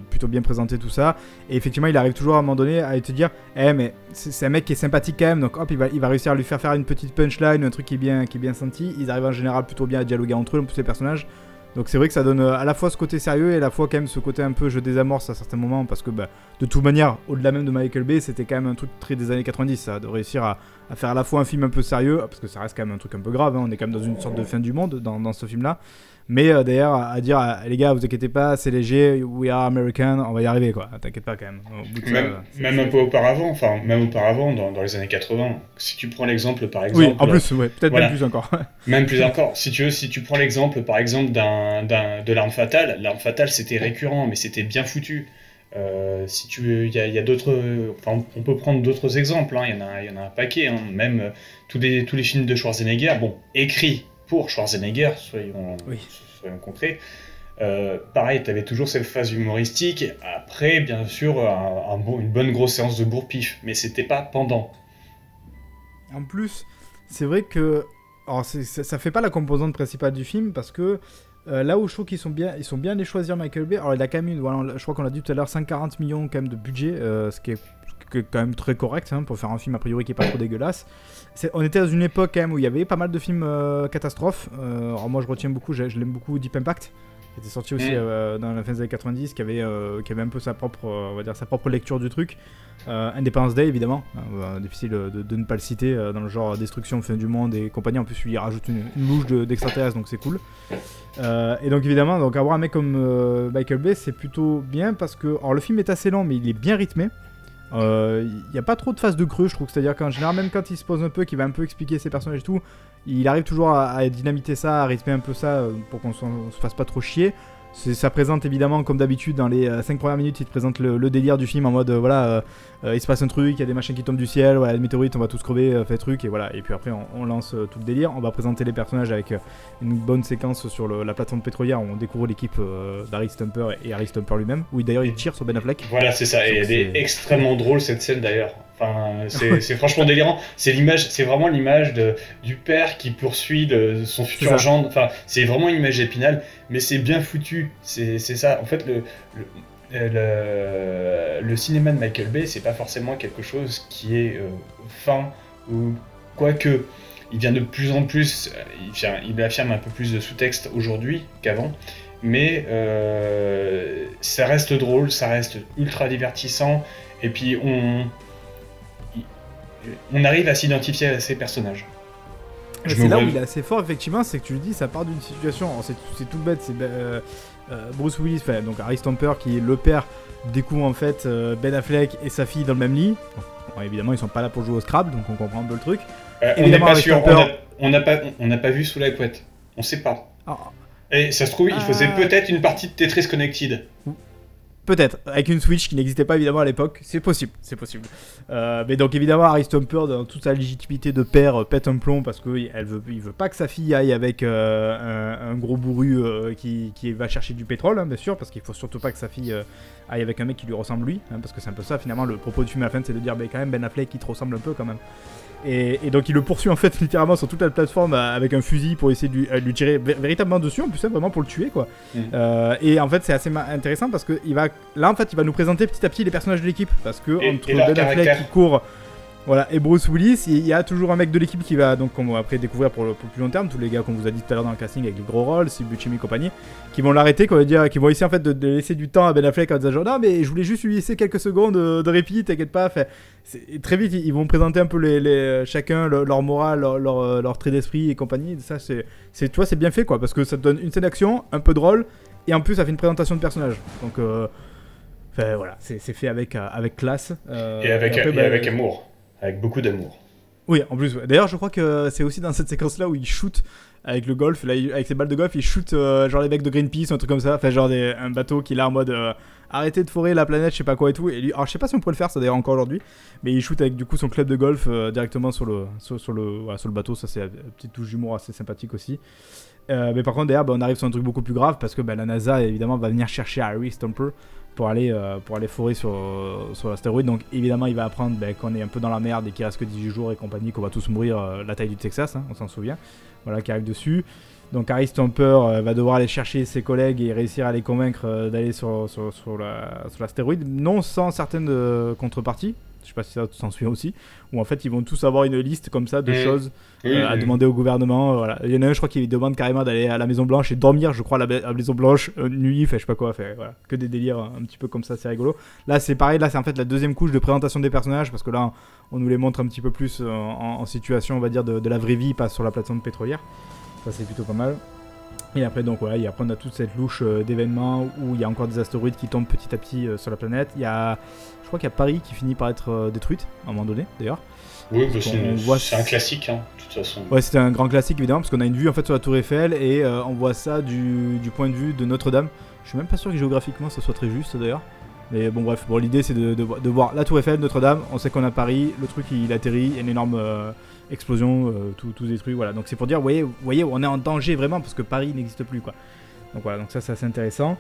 plutôt bien présentés, tout ça. Et effectivement, il arrive toujours à un moment donné à te dire, eh mais c'est un mec qui est sympathique quand même, donc hop, il va, il va réussir à lui faire faire une petite punchline, un truc qui est bien, qui est bien senti. Ils arrivent en général plutôt bien à dialoguer entre eux, tous ces personnages. Donc c'est vrai que ça donne euh, à la fois ce côté sérieux et à la fois quand même ce côté un peu je désamorce à certains moments parce que bah, de toute manière, au-delà même de Michael Bay, c'était quand même un truc très des années 90, ça, de réussir à, faire à la fois un film un peu sérieux, parce que ça reste quand même un truc un peu grave, hein, on est quand même dans une sorte de fin du monde dans, dans ce film-là, mais euh, d'ailleurs à, à dire à- les gars, vous inquiétez pas, c'est léger, we are American, on va y arriver quoi, t'inquiète pas quand même. Au bout de ça, Même, euh, même un peu auparavant, enfin, même auparavant, dans, dans les années 80, si tu prends l'exemple par exemple. Oui, en plus, ouais, peut-être voilà. même plus encore. Même plus encore, si tu veux, si tu prends l'exemple par exemple d'un, d'un- de l'arme fatale, l'arme fatale c'était récurrent, mais c'était bien foutu. Euh, si tu veux, il y a, y d'autres, enfin, on peut prendre d'autres exemples, hein, il, y en a, il y en a un paquet, hein, même euh, tous, les, tous les films de Schwarzenegger, bon, écrits pour Schwarzenegger, soyons, Oui. soyons concrets. Euh, pareil, tu avais toujours cette phase humoristique. Après, bien sûr, un- un bon- une bonne grosse séance de bourre-pif, mais c'était pas pendant. En plus, c'est vrai que. Alors, ça, ça fait pas la composante principale du film parce que euh, là où je trouve qu'ils sont bien, ils sont bien les choisir Michael Bay. Alors, il a quand même une, voilà, je crois qu'on l'a dit tout à l'heure, 140 millions quand même de budget, euh, ce qui est, est quand même très correct hein, pour faire un film a priori qui est pas trop dégueulasse. On était dans une époque quand même où il y avait pas mal de films euh, catastrophes. Euh, alors, moi, je retiens beaucoup, je, je l'aime beaucoup Deep Impact. qui était sorti aussi euh, dans la fin des années 90, qui avait, euh, qui avait un peu sa propre, on va dire, sa propre lecture du truc. Independence Day, évidemment, Euh, difficile de, de ne pas le citer dans le genre destruction, fin du monde et compagnie. En plus, lui, il rajoute une, une louche de- d'extraterrestres, donc c'est cool. Euh, et donc évidemment, donc avoir un mec comme euh, Michael Bay, c'est plutôt bien parce que, alors le film est assez lent, mais il est bien rythmé. Il n'y a pas trop de phase de creux, je trouve. C'est-à-dire qu'en général, même quand il se pose un peu, qu'il va un peu expliquer ses personnages et tout, il arrive toujours à, dynamiter ça, à rythmer un peu ça euh, pour qu'on se fasse pas trop chier. Ça présente évidemment, comme d'habitude, dans les 5 premières minutes, il te présente le, le délire du film en mode euh, voilà, euh, euh, il se passe un truc, il y a des machins qui tombent du ciel, voilà, des météorites, on va tous crever, euh, fait truc, et voilà. Et puis après, on, on lance euh, tout le délire. On va présenter les personnages avec euh, une bonne séquence sur le- la plateforme pétrolière où on découvre l'équipe euh, d'Harry Stumper et Harry Stumper lui-même. Oui, d'ailleurs, il tire sur Ben Affleck. Voilà, c'est ça. Et elle est extrêmement drôle cette scène d'ailleurs. Enfin, c'est franchement délirant. C'est l'image, c'est vraiment l'image du père qui poursuit de son futur gendre. Enfin, c'est vraiment une image épinale, mais c'est bien foutu. C'est ça. En fait, le, le, le- le cinéma de Michael Bay, c'est pas forcément quelque chose qui est euh, fin ou quoique. Il vient de plus en plus, euh, il, vient- il affirme un peu plus de sous-texte aujourd'hui qu'avant, mais euh, ça reste drôle, ça reste ultra divertissant, et puis on, on arrive à s'identifier à ces personnages. Je C'est là où il est assez fort, effectivement, c'est que tu le dis, ça part d'une situation. C'est c'est tout bête, c'est euh, euh, Bruce Willis, enfin, donc Harry Stamper, qui est le père, découvre en fait euh, Ben Affleck et sa fille dans le même lit. Bon, évidemment, ils sont pas là pour jouer au Scrabble, donc on comprend un peu le truc. Euh, on n'est pas sûr, Stamper- on n'a pas, on n'a pas vu sous la couette, on sait pas. Ah, Et ça se trouve, il faisait Ah. peut-être une partie de Tetris Connected. Peut-être, avec une Switch qui n'existait pas évidemment à l'époque, c'est possible, c'est possible. Euh, mais donc évidemment, Harry dans toute sa légitimité de père, euh, pète un plomb parce qu'il veut, il veut pas que sa fille aille avec euh, un, gros bourru qui, va chercher du pétrole, hein, bien sûr, parce qu'il faut surtout pas que sa fille aille avec un mec qui lui ressemble lui, hein, parce que c'est un peu ça finalement le propos du film à la fin, c'est de dire, bah, quand même Ben Affleck qui te ressemble un peu quand même. Et, et donc il le poursuit en fait littéralement sur toute la plateforme euh, avec un fusil pour essayer de lui, euh, lui tirer vé- véritablement dessus, en plus vraiment pour le tuer quoi. Mhm. Euh, et en fait c'est assez intéressant parce que il va là en fait il va nous présenter petit à petit les personnages de l'équipe parce que Et- entre Ben Affleck qui court voilà et Bruce Willis il y a toujours un mec de l'équipe qui va donc qu'on va après découvrir pour le pour plus long terme tous les gars qu'on vous a dit tout à l'heure dans le casting avec les gros rôles Steve Buscemi et compagnie qui vont l'arrêter dire qui vont essayer en fait de, de laisser du temps à Ben Affleck en disant genre non mais je voulais juste lui laisser quelques secondes de, de répit t'inquiète pas fait, très vite ils vont présenter un peu les, les- chacun leur, leur morale leur, leur, euh, leur trait d'esprit et compagnie ça c'est tu vois c'est bien fait quoi parce que ça te donne une scène d'action un peu drôle et en plus ça fait une présentation de personnage donc euh, voilà c'est fait avec euh, avec classe euh, et avec, après, et bah, avec amour. Avec beaucoup d'amour. oui, en plus. D'ailleurs, je crois que c'est aussi dans cette séquence-là où il shoot avec le golf, là, avec ses balles de golf, il shoot euh, genre les mecs de Greenpeace, un truc comme ça, enfin genre un bateau qui est là en mode euh, arrêtez de forer la planète, je sais pas quoi et tout. Alors je sais pas si on pourrait le faire, ça d'ailleurs encore aujourd'hui, mais il shoot avec du coup son club de golf euh, directement sur le sur, le bateau, ça c'est une petite touche d'humour assez sympathique aussi. Mais par contre, derrière, bah, on arrive sur un truc beaucoup plus grave parce que bah, la NASA évidemment va venir chercher Harry Stumper pour aller, euh, pour aller forer sur, sur l'astéroïde. Donc évidemment, il va apprendre bah, qu'on est un peu dans la merde et qu'il reste que 18 jours et compagnie, qu'on va tous mourir euh, la taille du Texas, hein, on s'en souvient. Voilà, qui arrive dessus. Donc Harry Stumper euh, va devoir aller chercher ses collègues et réussir à les convaincre euh, d'aller sur, sur, sur la- sur l'astéroïde, non sans certaines euh, contreparties. Je sais pas si ça t'en souviens aussi. Où en fait ils vont tous avoir une liste comme ça de choses euh, à demander au gouvernement. euh, voilà. Il y en a un, je crois, qui demande carrément d'aller à la Maison Blanche et dormir, je crois, à la, Maison Blanche, euh, nuit, fait, je sais pas quoi. Fait, voilà. Que des délires euh, un petit peu comme ça, c'est rigolo. Là, c'est pareil, là, c'est en fait la deuxième couche de présentation des personnages parce que là, on nous les montre un petit peu plus en, en situation, on va dire, de, de la vraie vie, pas sur la plateforme pétrolière. Ça, c'est plutôt pas mal. Et après, donc, voilà, et après, on a toute cette louche euh, d'événements où il y a encore des astéroïdes qui tombent petit à petit euh, sur la planète. Il y a, je crois qu'il y a Paris qui finit par être euh, détruite, à un moment donné, d'ailleurs. Oui, c'est voit- c'est un classique, hein, de toute façon. Ouais, c'était un grand classique évidemment parce qu'on a une vue en fait sur la Tour Eiffel et euh, on voit ça du, du point de vue de Notre-Dame. Je suis même pas sûr que géographiquement ça soit très juste d'ailleurs. Mais bon bref, bon, l'idée c'est de, de vo- de voir la Tour Eiffel, Notre-Dame, on sait qu'on à Paris, le truc il atterrit, il y a une énorme euh, explosion, euh, tout, tout détruit, voilà. Donc c'est pour dire, vous voyez, on est en danger vraiment parce que Paris n'existe plus quoi. Donc voilà, donc ça c'est intéressant.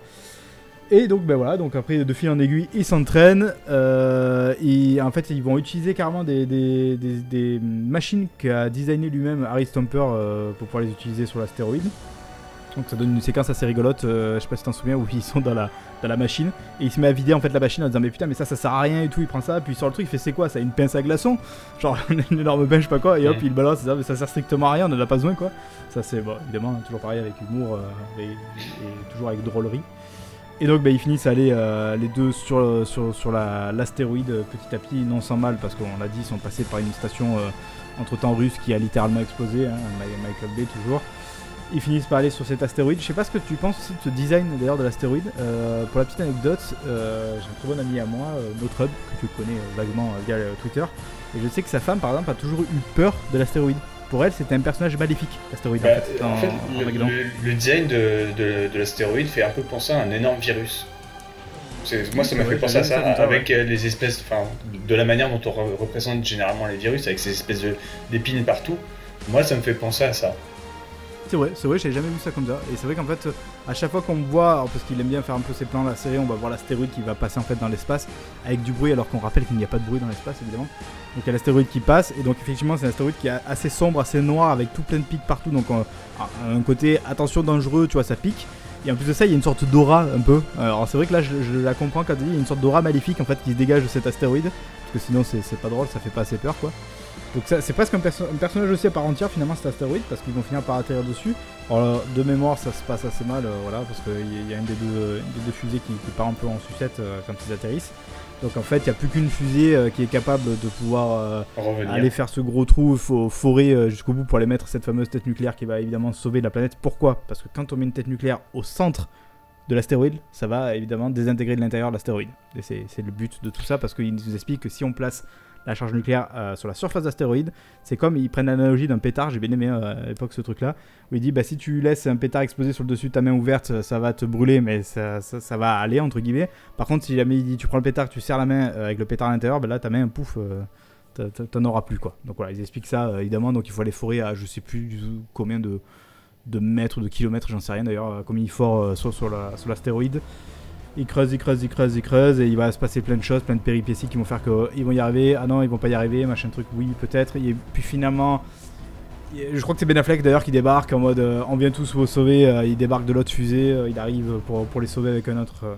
Et donc ben voilà, donc après de fil en aiguille, ils s'entraînent. euh, et en fait, ils vont utiliser carrément des, des, machines qu'a designé lui-même Harry Stumper euh, pour pouvoir les utiliser sur l'astéroïde. Donc ça donne une séquence assez rigolote, euh, je sais pas si t'en souviens, où ils sont dans la, dans la machine et il se met à vider en fait la machine en disant mais putain mais ça ça sert à rien et tout, il prend ça, puis il sort le truc, il fait c'est quoi ça, une pince à glaçons? Genre une énorme pince je sais pas quoi, et hop il balance, ça, mais ça sert strictement à rien, on en a pas besoin quoi. Ça c'est bon, évidemment toujours pareil avec humour euh, et, et toujours avec drôlerie. Et donc bah, ils finissent à aller euh, les deux sur, sur, sur la- l'astéroïde euh, petit à petit, non sans mal parce qu'on l'a dit, ils sont passés par une station entre temps russe qui a littéralement explosé, hein, Michael Bay toujours. Ils finissent par aller sur cet astéroïde. Je sais pas ce que tu penses aussi de ce design d'ailleurs de l'astéroïde. Euh, pour la petite anecdote, euh, j'ai un très bon ami à moi, euh, Notrub, que tu connais vaguement via Twitter. Et je sais que sa femme, par exemple, a toujours eu peur de l'astéroïde. Pour elle, c'était un personnage maléfique, l'astéroïde, Bah, en fait, en fait, en- le, Armageddon. le- le design de, de- de l'astéroïde fait un peu penser à un énorme virus. Moi, ça m'a Ouais, fait penser à ça, avec les espèces, enfin, de la manière dont on re- représente généralement les virus, avec ces espèces d'épines partout. Moi, ça me fait penser à ça. C'est vrai, c'est vrai, j'ai jamais vu ça comme ça. Et c'est vrai qu'en fait, à chaque fois qu'on voit, parce qu'il aime bien faire un peu ses plans, la série, on va voir l'astéroïde qui va passer en fait dans l'espace avec du bruit, alors qu'on rappelle qu'il n'y a pas de bruit dans l'espace évidemment. Donc il y a l'astéroïde qui passe, et donc effectivement c'est un astéroïde qui est assez sombre, assez noir, avec tout plein de pics partout. Donc euh, un côté attention dangereux, tu vois, ça pique. Et en plus de ça, il y a une sorte d'aura un peu. Alors c'est vrai que là, je, je la comprends quand tu dis, il y a une sorte d'aura maléfique en fait qui se dégage de cet astéroïde, parce que sinon c'est pas drôle, ça fait pas assez peur quoi. Donc ça, c'est presque un, perso- un personnage aussi à part entière finalement cet astéroïde parce qu'ils vont finir par atterrir dessus. Alors de mémoire ça se passe assez mal, euh, voilà, parce qu'il y, y a une des deux, une des deux fusées qui, qui part un peu en sucette euh, quand ils atterrissent. Donc en fait il n'y a plus qu'une fusée euh, qui est capable de pouvoir aller faire ce gros trou, faut forer jusqu'au bout pour aller mettre cette fameuse tête nucléaire qui va évidemment sauver la planète. Pourquoi? Parce que quand on met une tête nucléaire au centre de l'astéroïde, ça va évidemment désintégrer de l'intérieur l'astéroïde. Et c'est c'est le but de tout ça parce qu'il nous explique que si on place la charge nucléaire euh, sur la surface d'astéroïde, c'est comme ils prennent l'analogie d'un pétard, j'ai bien aimé euh, à l'époque ce truc là, où il dit bah si tu laisses un pétard exploser sur le dessus de ta main ouverte, ça va te brûler mais ça, va aller entre guillemets. Par contre si jamais il dit tu prends le pétard, tu serres la main euh, avec le pétard à l'intérieur, bah là ta main pouf, t'en- auras plus quoi. Donc voilà, ils expliquent ça évidemment, donc il faut aller forer à je sais plus combien de, de mètres, de kilomètres, j'en sais rien d'ailleurs, combien il fore euh, sur, sur l'astéroïde. Il creuse, il creuse, il creuse, il creuse, et il va se passer plein de choses, plein de péripéties qui vont faire qu'ils vont y arriver. Ah non, ils vont pas y arriver, machin truc, oui, peut-être. Et puis finalement, je crois que c'est Ben Affleck d'ailleurs qui débarque en mode euh, on vient tous vous sauver. euh, il débarque de l'autre fusée, euh, il arrive pour, pour les sauver avec un autre,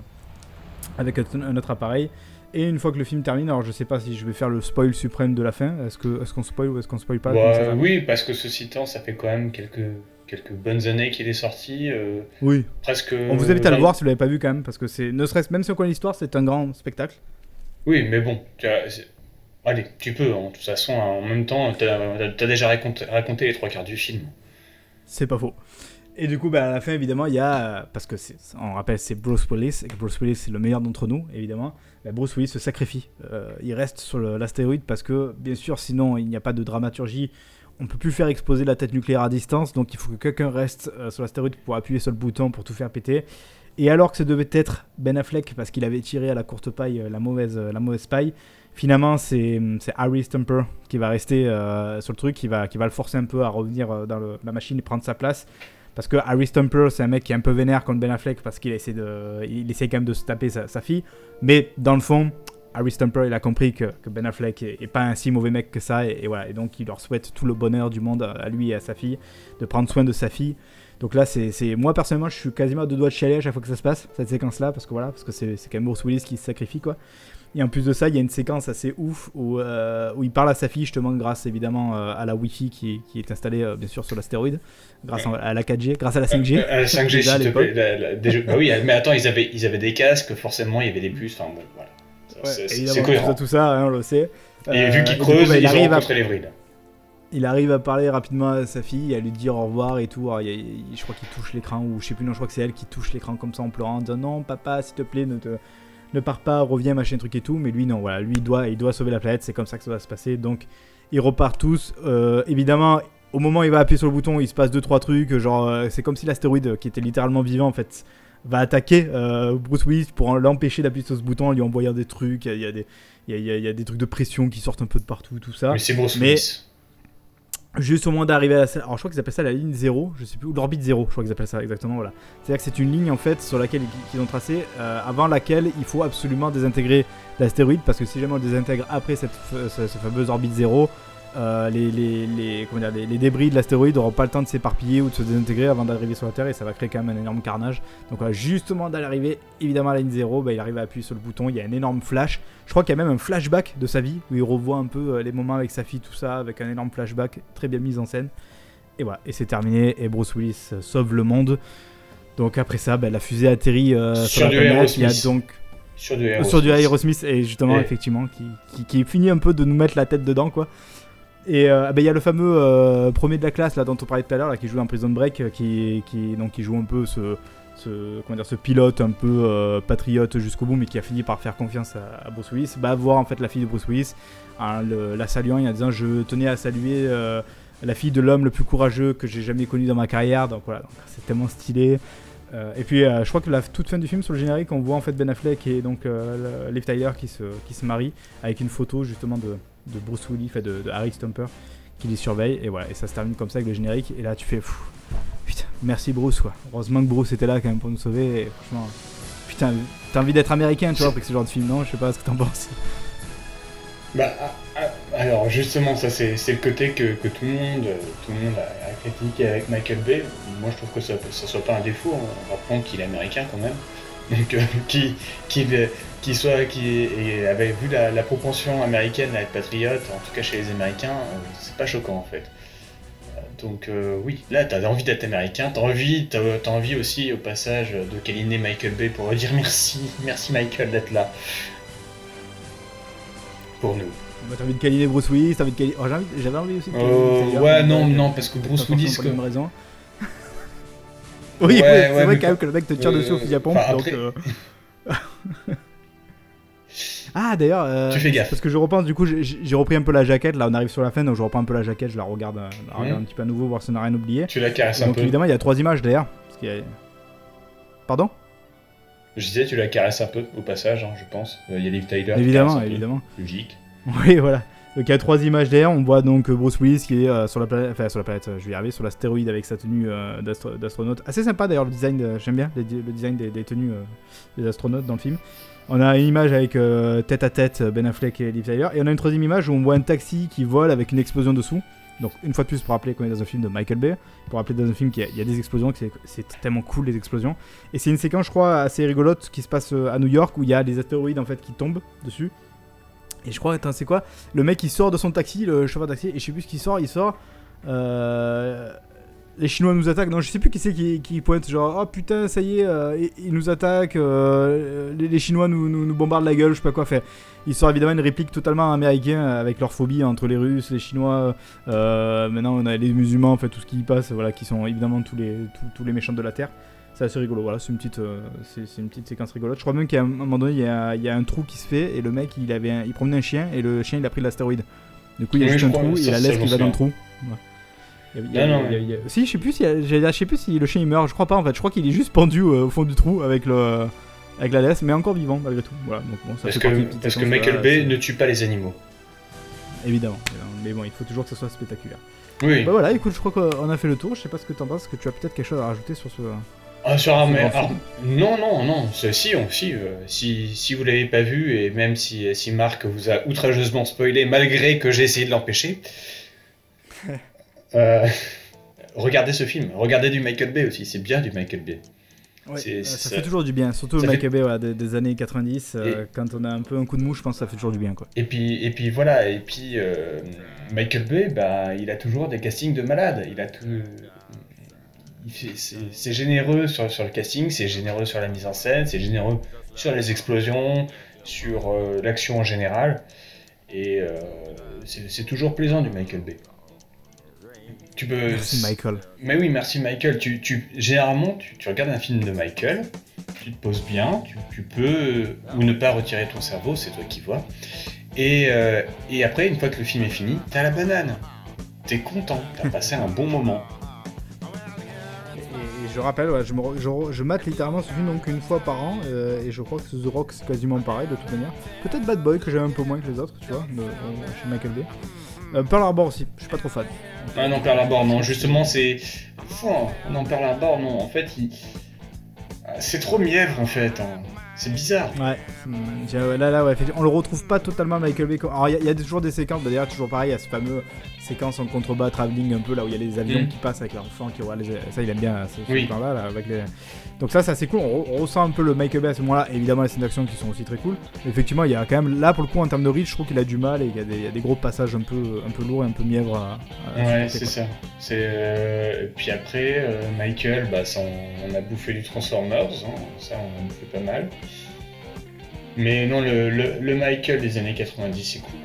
avec un, un autre appareil. Et une fois que le film termine, alors je sais pas si je vais faire le spoil suprême de la fin. Est-ce qu'on spoil ou est-ce qu'on spoil pas? Bah, oui, parce que ceci étant, ça fait quand même quelques, quelques bonnes années qu'il est sorti. euh, Oui. presque. On vous invite à le voir si vous l'avez pas vu quand même, parce que c'est, ne serait-ce même si on connaît l'histoire, c'est un grand spectacle. Oui, mais bon, allez, tu peux, hein, de toute façon, hein, en même temps, t'as as déjà raconté, raconté les trois quarts du film. C'est pas faux. Et du coup, bah, à la fin, évidemment, il y a. Parce que, c'est- on rappelle, c'est Bruce Willis, et que Bruce Willis, c'est le meilleur d'entre nous, évidemment. Bah, Bruce Willis se sacrifie. Euh, il reste sur l'astéroïde parce que, bien sûr, sinon, il n'y a pas de dramaturgie. On peut plus faire exploser la tête nucléaire à distance, donc il faut que quelqu'un reste euh, sur l'astéroïde pour appuyer sur le bouton pour tout faire péter. Et alors que ce devait être Ben Affleck, parce qu'il avait tiré à la courte paille euh, la mauvaise, euh, la mauvaise paille, finalement c'est Harry Stumper qui va rester sur le truc, qui va, qui va le forcer un peu à revenir dans la machine et prendre sa place. Parce que Harry Stumper, c'est un mec qui est un peu vénère contre Ben Affleck parce qu'il essaie, de, il essaie quand même de se taper sa fille. Mais dans le fond, Harry Stumper, il a compris que, que Ben Affleck est, est pas un si mauvais mec que ça. Et, et voilà. Et donc, il leur souhaite tout le bonheur du monde à, à lui et à sa fille, de prendre soin de sa fille. Donc là, c'est moi personnellement, je suis quasiment à deux doigts de chialer à chaque fois que ça se passe, cette séquence-là, parce que voilà, parce que c'est quand même Bruce Willis qui se sacrifie, quoi. Et en plus de ça, il y a une séquence assez ouf où, euh, où il parle à sa fille, justement, grâce évidemment euh, à la Wi-Fi qui, qui est installée, euh, bien sûr, sur l'astéroïde, grâce à, à la 4G, grâce à la 5G. Euh, la 5G, Déjà à s'il te l'époque. plaît. la- la- déjà- bah oui, mais attends, ils avaient, ils avaient des casques, forcément, il y avait des puces, enfin bon, voilà. C'est- c'est cohérent. ça, tout ça, hein, on le sait. Et Euh, vu du coup, creusent, bah, il arrive à les il arrive à parler rapidement à sa fille, à lui dire au revoir et tout. Alors, il y a- il- je crois qu'il touche l'écran, ou je sais plus, non, je crois que c'est elle qui touche l'écran comme ça en pleurant, en disant non, papa, s'il te plaît, ne, te, ne pars pas, reviens, machin, truc et tout. Mais lui, non, voilà, lui, il doit, il doit sauver la planète, c'est comme ça que ça va se passer. Donc, ils repartent tous. Euh, évidemment, au moment où il va appuyer sur le bouton, il se passe 2-3 trucs. Genre, euh, c'est comme si l'astéroïde, qui était littéralement vivant, en fait, va attaquer euh, Bruce Willis pour l'empêcher d'appuyer sur ce bouton en lui envoyant des trucs. Il y a, des. Il y a- il y a- il y a des trucs de pression qui sortent un peu de partout, tout ça. Mais c'est Bruce Mais- Willis. Juste au moment d'arriver à la... Alors je crois qu'ils appellent ça la ligne 0, je sais plus, ou l'orbite 0, je crois qu'ils appellent ça exactement, voilà. C'est-à-dire que c'est une ligne en fait sur laquelle qu'ils ont tracé, euh, avant laquelle il faut absolument désintégrer l'astéroïde, parce que si jamais on le désintègre après cette, f- ce, ce fameuse orbite 0, euh, les, les, les, comment dire, les, les débris de l'astéroïde n'auront pas le temps de s'éparpiller ou de se désintégrer avant d'arriver sur la Terre et ça va créer quand même un énorme carnage. Donc voilà, justement d'arriver évidemment à la ligne 0, bah, il arrive à appuyer sur le bouton, il y a un énorme flash. Je crois qu'il y a même un flashback de sa vie où il revoit un peu euh, les moments avec sa fille, tout ça, avec un énorme flashback très bien mis en scène. Et voilà, et c'est terminé et Bruce Willis euh, sauve le monde. Donc après ça, bah, la fusée atterrit euh, sur, Sur la du planète. Il y a Aerosmith. donc Sur du euh, Aerosmith. sur du Aerosmith et justement Et- effectivement qui, qui, qui finit un peu de nous mettre la tête dedans quoi et euh, bah, il y a le fameux euh, premier de la classe là dont on parlait tout à l'heure qui joue en Prison Break euh, qui, qui donc qui joue un peu ce, ce comment dire ce pilote un peu patriote jusqu'au bout mais qui a fini par faire confiance à, Bruce Willis bah voir en fait la fille de Bruce Willis en le- la saluant et en disant je tenais à saluer la fille de l'homme le plus courageux que j'ai jamais connu dans ma carrière. Donc voilà c'est tellement stylé. Et puis je crois que la toute fin du film sur le générique on voit en fait Ben Affleck et donc Liv Tyler qui se, qui se marient avec une photo justement de, de Bruce Willis, enfin de, Harry Stumper qui les surveille et voilà et ça se termine comme ça avec le générique et là tu fais putain merci Bruce quoi heureusement que Bruce était là quand même pour nous sauver et franchement putain t'as envie d'être américain tu vois avec ce genre de film non? Je sais pas ce que t'en penses Bah, ah, ah, alors justement, ça c'est le côté que, que tout le monde, tout le monde a, critiqué avec Michael Bay. Moi, je trouve que ça, ça soit pas un défaut. hein. Rappelons qu'il est américain quand même, qui qui qui soit qui et avait vu la, la propension américaine à être patriote, en tout cas chez les Américains, euh, c'est pas choquant en fait. Euh, Donc euh, oui, là t'as envie d'être américain, t'as envie, t'as t'as envie aussi au passage de câliner Michael Bay pour lui dire merci, merci Michael d'être là pour nous. Bah, T'as envie de câliner Bruce Willis, t'as envie de câliner... oh, j'avais envie aussi de câliner Euh, ouais, non, non, parce que Bruce Willis, pour les Ouais, oui, c'est vrai quand même que le mec te tire dessus au fusil à pompe. enfin, donc, après- euh, ah d'ailleurs, euh, Tu fais gaffe. parce que je repense, du coup j'ai- repris un peu la jaquette, là on arrive sur la fin, donc je reprends un peu la jaquette, je la regarde, euh, la regarde un petit peu à nouveau, voir si on n'a rien oublié. tu la caresses un donc peu. évidemment il y a trois images derrière. Parce a- Pardon? Je disais, tu la caresses un peu au passage, hein, je pense. Euh, Il y a Liv Tyler. Évidemment, évidemment. Logique. Oui, voilà. Donc il y a trois images derrière. On voit donc euh, Bruce Willis qui est euh, sur la planète, enfin sur la planète, euh, je vais y arriver, sur l'astéroïde avec sa tenue euh, d'astro- d'astronaute. Assez sympa d'ailleurs le design, de- j'aime bien le design des, tenues euh, des astronautes dans le film. On a une image avec euh, tête à tête euh, Ben Affleck et Liv Tyler. Et on a une troisième image où on voit un taxi qui vole avec une explosion dessous. Donc une fois de plus pour rappeler qu'on est dans un film de Michael Bay, pour rappeler dans un film qu'il y, y a des explosions, que c'est- tellement cool les explosions. Et c'est une séquence je crois assez rigolote qui se passe euh, à New York où il y a des astéroïdes en fait qui tombent dessus. Et je crois, attends, c'est quoi? Le mec il sort de son taxi, le chauffeur de taxi, et je sais plus ce qu'il sort, il sort. euh, les Chinois nous attaquent. Non, je sais plus qui c'est qui, pointe, genre, oh putain, ça y est, euh, ils, nous attaquent, euh, les, Chinois nous, bombardent la gueule, je sais pas quoi faire. Il sort évidemment une réplique totalement américaine avec leur phobie entre les Russes, les Chinois. euh, maintenant, on a les musulmans, fait tout ce qui y passe, voilà, qui sont évidemment tous les, tous les méchants de la terre. C'est assez rigolo, voilà, c'est une, petite, euh, c'est, une petite séquence rigolote. Je crois même qu'à un moment donné, il y a, il y a un trou qui se fait et le mec, il, avait un- il promenait un chien et le chien, il a pris l'astéroïde. Du coup, il y a Oui, juste un trou et ça- la ça, laisse je qui va dans le trou. Il y a- il y a- il y a- il y a- Si, je sais plus si, je sais plus si le chien il meurt, je crois pas en fait. Je crois qu'il est juste pendu euh, au fond du trou avec le avec la laisse, mais encore vivant malgré tout. Voilà, donc bon, ça Parce fait que, parce que Michael Bay ne tue pas les animaux. Évidemment, mais bon, il faut toujours que ce soit spectaculaire. Oui. Bah voilà, écoute, je crois qu'on a fait le tour. Je sais pas ce que t'en penses, que tu as peut-être quelque chose à rajouter sur ce. Ah, sur un, Sur mais- un alors, film. non, non, non, c'est- si, on, si, euh, si, si vous l'avez pas vu, et même si, si Marc vous a outrageusement spoilé, malgré que j'ai essayé de l'empêcher, euh, regardez ce film, regardez du Michael Bay aussi, c'est bien du Michael Bay. C'est- Euh, ça, ça- fait toujours du bien, surtout le fait- Michael Bay des, des années 90. euh, quand on a un peu un coup de mouche, je pense que ça fait toujours du bien quoi. Et puis, et puis voilà, et puis euh, Michael Bay, bah, il a toujours des castings de malades. Il a tout. C'est généreux sur, sur le casting, c'est généreux sur la mise en scène, c'est généreux sur les explosions, sur euh, l'action en général. Et euh, c'est toujours plaisant du Michael Bay. Tu peux. Merci Michael. Mais oui, merci Michael. Tu, tu, généralement, tu, tu regardes un film de Michael, tu te poses bien, tu, tu peux ou ne pas retirer ton cerveau, c'est toi qui vois. Et, euh, et après, une fois que le film est fini, t'as la banane. T'es content, t'as passé un bon moment. Je rappelle, ouais, je, mate littéralement ce film donc une fois par an, euh, et je crois que The Rock c'est quasiment pareil de toute manière. Peut-être Bad Boy que j'aime un peu moins que les autres, tu vois, de- euh, chez Michael Bay. Euh, Pearl Harbor aussi, je suis pas trop fan. Ah non, Pearl Harbor, non, justement, c'est. Non, Pearl Harbor, non, en fait, C'est trop mièvre, en fait. hein. C'est bizarre. Ouais, hum, là, là, ouais, on le retrouve pas totalement Michael Bay. Alors, il y, a toujours des séquences, d'ailleurs, toujours pareil, il y a ce fameux séquence en contrebas travelling un peu là où il y a les avions mm. qui passent avec l'enfant qui voit les. Ça, il aime bien ce oui. là, là avec les... Donc, ça, c'est assez cool. On, ressent un peu le Michael Bay à ce moment-là. Évidemment, les scènes d'action qui sont aussi très cool. effectivement, il y a quand même, là, pour le coup, en termes de reach, je trouve qu'il a du mal et il y, a des gros passages un peu, un peu lourds et un peu mièvres à. ouais, c'est ça. C'est. Euh, puis après, euh, Michael, bah, ça, on, a bouffé du Transformers, hein. ça, on a bouffé pas mal. Mais non, le, Michael des années 90, c'est cool.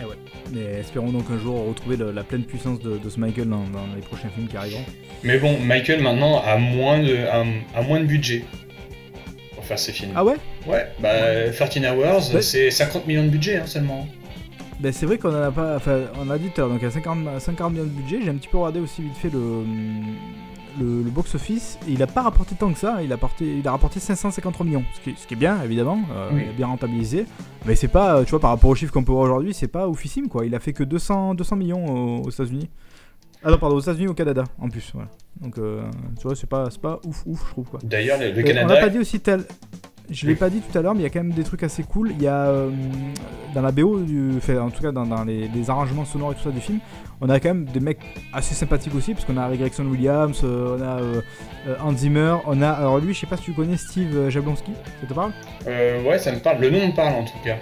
Eh ouais. Mais espérons donc un jour retrouver la pleine puissance de, ce Michael dans, les prochains films qui arriveront. Mais bon, Michael maintenant a moins de, a, moins de budget pour faire ses films. Ah ouais? Ouais, bah 13 Hours, c'est 50 millions de budget hein, seulement. Ben, c'est vrai qu'on en a pas. Enfin, on a dit donc il y a 50, 50 millions de budget. J'ai un petit peu regardé aussi vite fait le, le, box-office, il n'a pas rapporté tant que ça, il a, il a rapporté 553 millions, ce qui, est bien évidemment, euh, il a bien rentabilisé, mais c'est pas, tu vois, par rapport aux chiffres qu'on peut voir aujourd'hui, c'est pas oufissime quoi, il a fait que 200, 200 millions aux, États-Unis. Ah non, pardon, aux États-Unis au Canada en plus, voilà. Donc, euh, tu vois, c'est pas, pas ouf, ouf, je trouve quoi. D'ailleurs, le, Canada. On n'a pas dit aussi tel. Je l'ai pas dit tout à l'heure, mais il y a quand même des trucs assez cool. Il y a euh, dans la BO, du, en tout cas dans, les, arrangements sonores et tout ça du film, on a quand même des mecs assez sympathiques aussi, parce qu'on a Gregson Williams, euh, on a euh, Hans Zimmer, on a. Alors lui, je sais pas si tu connais Steve Jablonski, ça te parle? Euh, Ouais, ça me parle. Le nom me parle en tout cas.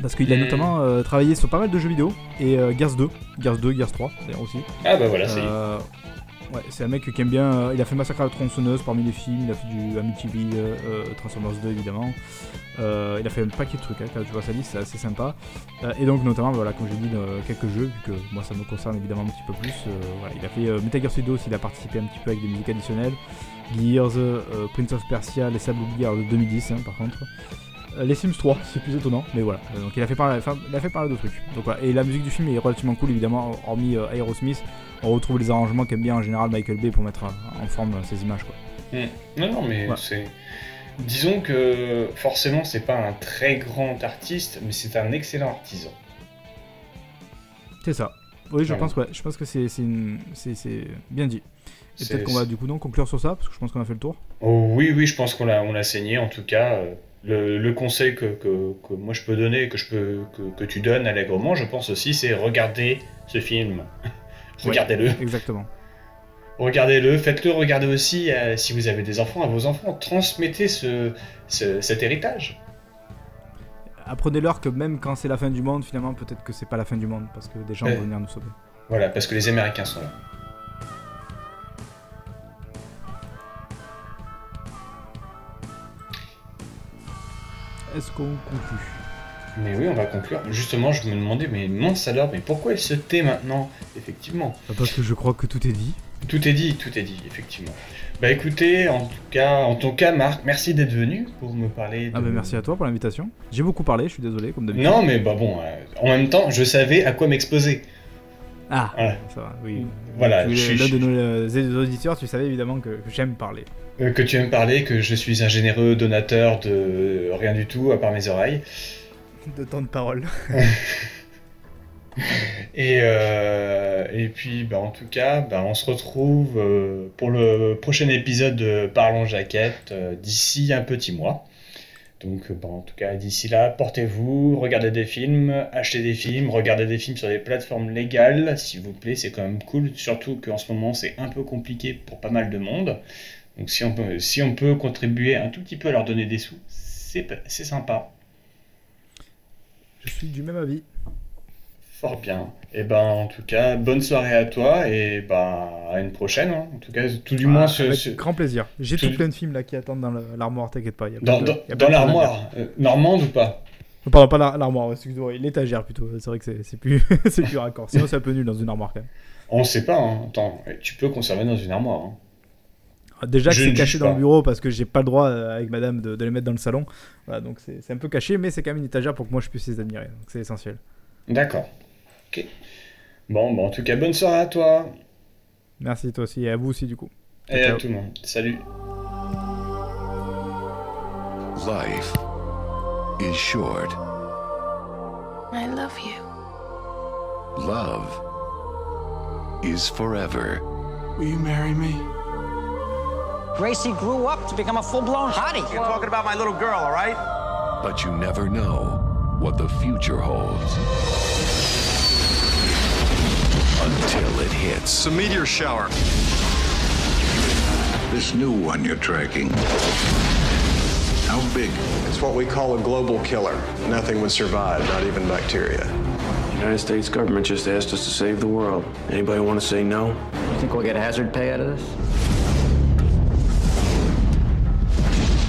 Parce qu'il a notamment travaillé sur pas mal de jeux vidéo, et Gears 2, Gears 2, Gears 3 d'ailleurs aussi. Ah bah voilà, c'est Ouais, c'est un mec qui aime bien. Euh, il a fait Massacre à la tronçonneuse parmi les films, il a fait du Amityville, euh, euh, Transformers 2 évidemment. il a fait un paquet de trucs, hein, tu vois sa liste, c'est assez sympa. et donc, notamment, voilà, comme j'ai dit, quelques jeux, vu que moi ça me concerne évidemment un petit peu plus. il a fait Metal Gear Solid il a participé un petit peu avec des musiques additionnelles. Gears, Prince of Persia, Les Sables de 2010 hein, par contre. Les Sims 3, c'est plus étonnant, mais voilà. donc il a fait pas il a fait pas mal de trucs. Donc voilà. Et la musique du film est relativement cool, évidemment, hormis Aerosmith on retrouve les arrangements qu'aime bien en général Michael Bay pour mettre en forme ces images. Quoi. Hmm. Non, non, mais c'est. Disons que forcément, c'est pas un très grand artiste, mais c'est un excellent artisan. C'est ça. Oui, je pense, ouais. je pense que c'est bien dit. Et peut-être qu'on va du coup non conclure sur ça, parce que je pense qu'on a fait le tour. Oh, oui, oui, je pense qu'on l'a, on l'a saigné en tout cas. Euh, le, le conseil que, que, que, moi je peux donner, que, je peux, que, que tu donnes allègrement, je pense aussi, c'est regarder ce film. Regardez-le. exactement. Regardez-le, faites-le regarder aussi si vous avez des enfants à vos enfants. Transmettez ce, cet héritage. Apprenez-leur que même quand c'est la fin du monde, finalement, peut-être que c'est pas la fin du monde parce que des gens vont venir nous sauver. Voilà, parce que les Américains sont là. Est-ce qu'on conclut? Mais oui, on va conclure. Justement, je me demandais, mais non, alors, mais pourquoi elle se tait maintenant? Effectivement. Bah, parce que je crois que tout est dit. Tout est dit, tout est dit, effectivement. Bah écoutez, en tout cas, en ton cas, Marc, merci d'être venu pour me parler. Ah bah merci à toi pour l'invitation. J'ai beaucoup parlé, je suis désolé, comme d'habitude. Non, mais bah bon, euh, en même temps, je savais à quoi m'exposer. Ah, ça va, oui. Voilà, je suis l'un de nos euh, auditeurs, tu savais évidemment que, j'aime parler. Euh, que tu aimes parler, que je suis un généreux donateur de rien du tout à part mes oreilles de temps de parole. et, euh, et puis, bah, en tout cas, bah, on se retrouve euh, pour le prochain épisode de Parlons Jaquette euh, d'ici un petit mois. Donc, bah, en tout cas, d'ici là, portez-vous, regardez des films, achetez des films, regardez des films sur des plateformes légales, s'il vous plaît, c'est quand même cool. Surtout qu'en ce moment, c'est un peu compliqué pour pas mal de monde. Donc, si on peut, si on peut contribuer un tout petit peu à leur donner des sous, c'est sympa. Je suis du même avis. Fort bien. Et eh ben en tout cas, bonne soirée à toi et ben à une prochaine. Hein. En tout cas, tout du moins ah, avec grand plaisir. J'ai tout, plein de films là qui attendent dans l'armoire, t'inquiète pas. dans, l'armoire, euh, normande ou pas? Pardon, pas l'armoire, excuse-moi, l'étagère plutôt. C'est vrai que c'est plus, c'est plus raccord. Sinon, c'est un peu nul dans une armoire quand même. On sait pas. Hein. Attends, tu peux conserver dans une armoire. Hein. Ah, déjà que c'est caché dans le bureau parce que j'ai pas le droit euh, avec madame de, les mettre dans le salon. Voilà, donc c'est un peu caché, mais c'est quand même une étagère pour que moi je puisse les admirer. Donc c'est essentiel. D'accord. Ok. Bon, bon, en tout cas, bonne soirée à toi. Merci toi aussi et à vous aussi du coup. Et à tout le monde. Salut. Life is short. I love you. Love is forever. Will you marry me? Gracie grew up to become a full-blown hottie. You're talking about my little girl, all right? But you never know what the future holds. Until it hits. It's a meteor shower. This new one you're tracking. How big? It's what we call a global killer. Nothing would survive, not even bacteria. The United States government just asked us to save the world. Anybody want to say no? You think we'll get hazard pay out of this?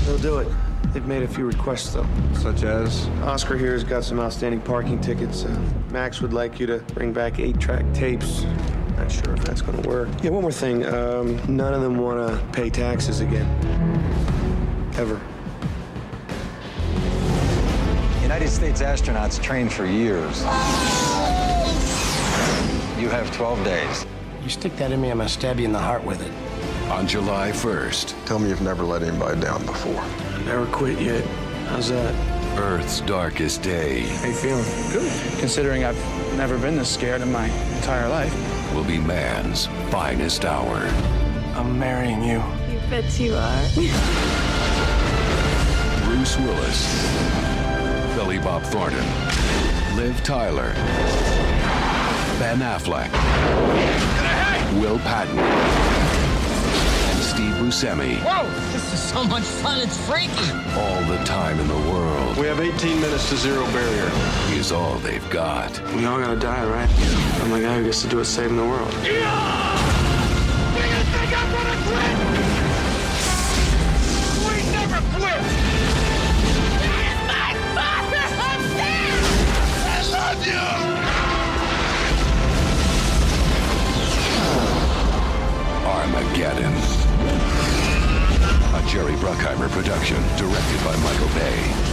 They'll do it. They've made a few requests, though. Such as? Oscar here has got some outstanding parking tickets. Uh, Max would like you to bring back eight-track tapes. Not sure if that's going to work. Yeah, one more thing. Um, none of them want to pay taxes again. Ever. United States astronauts train for years. You have 12 days. You stick that in me, I'm gonna stab you in the heart with it. On July 1st, Tell me you've never let anybody down before. Never quit yet. How's that? Earth's darkest day How you feeling? Good. Considering I've never been this scared in my entire life. will be man's finest hour. I'm marrying you. You bet you are. Bruce Willis, Billy Bob Thornton, Liv Tyler, Ben Affleck, Will Patton, and Steve Buscemi. Whoa! This is so much fun, it's freaky! All the time in the world We have 18 minutes to zero barrier. is all they've got. We all gotta die, right? I'm the guy who gets to do it saving the world. Armageddon. Jerry Bruckheimer production, directed by Michael Bay.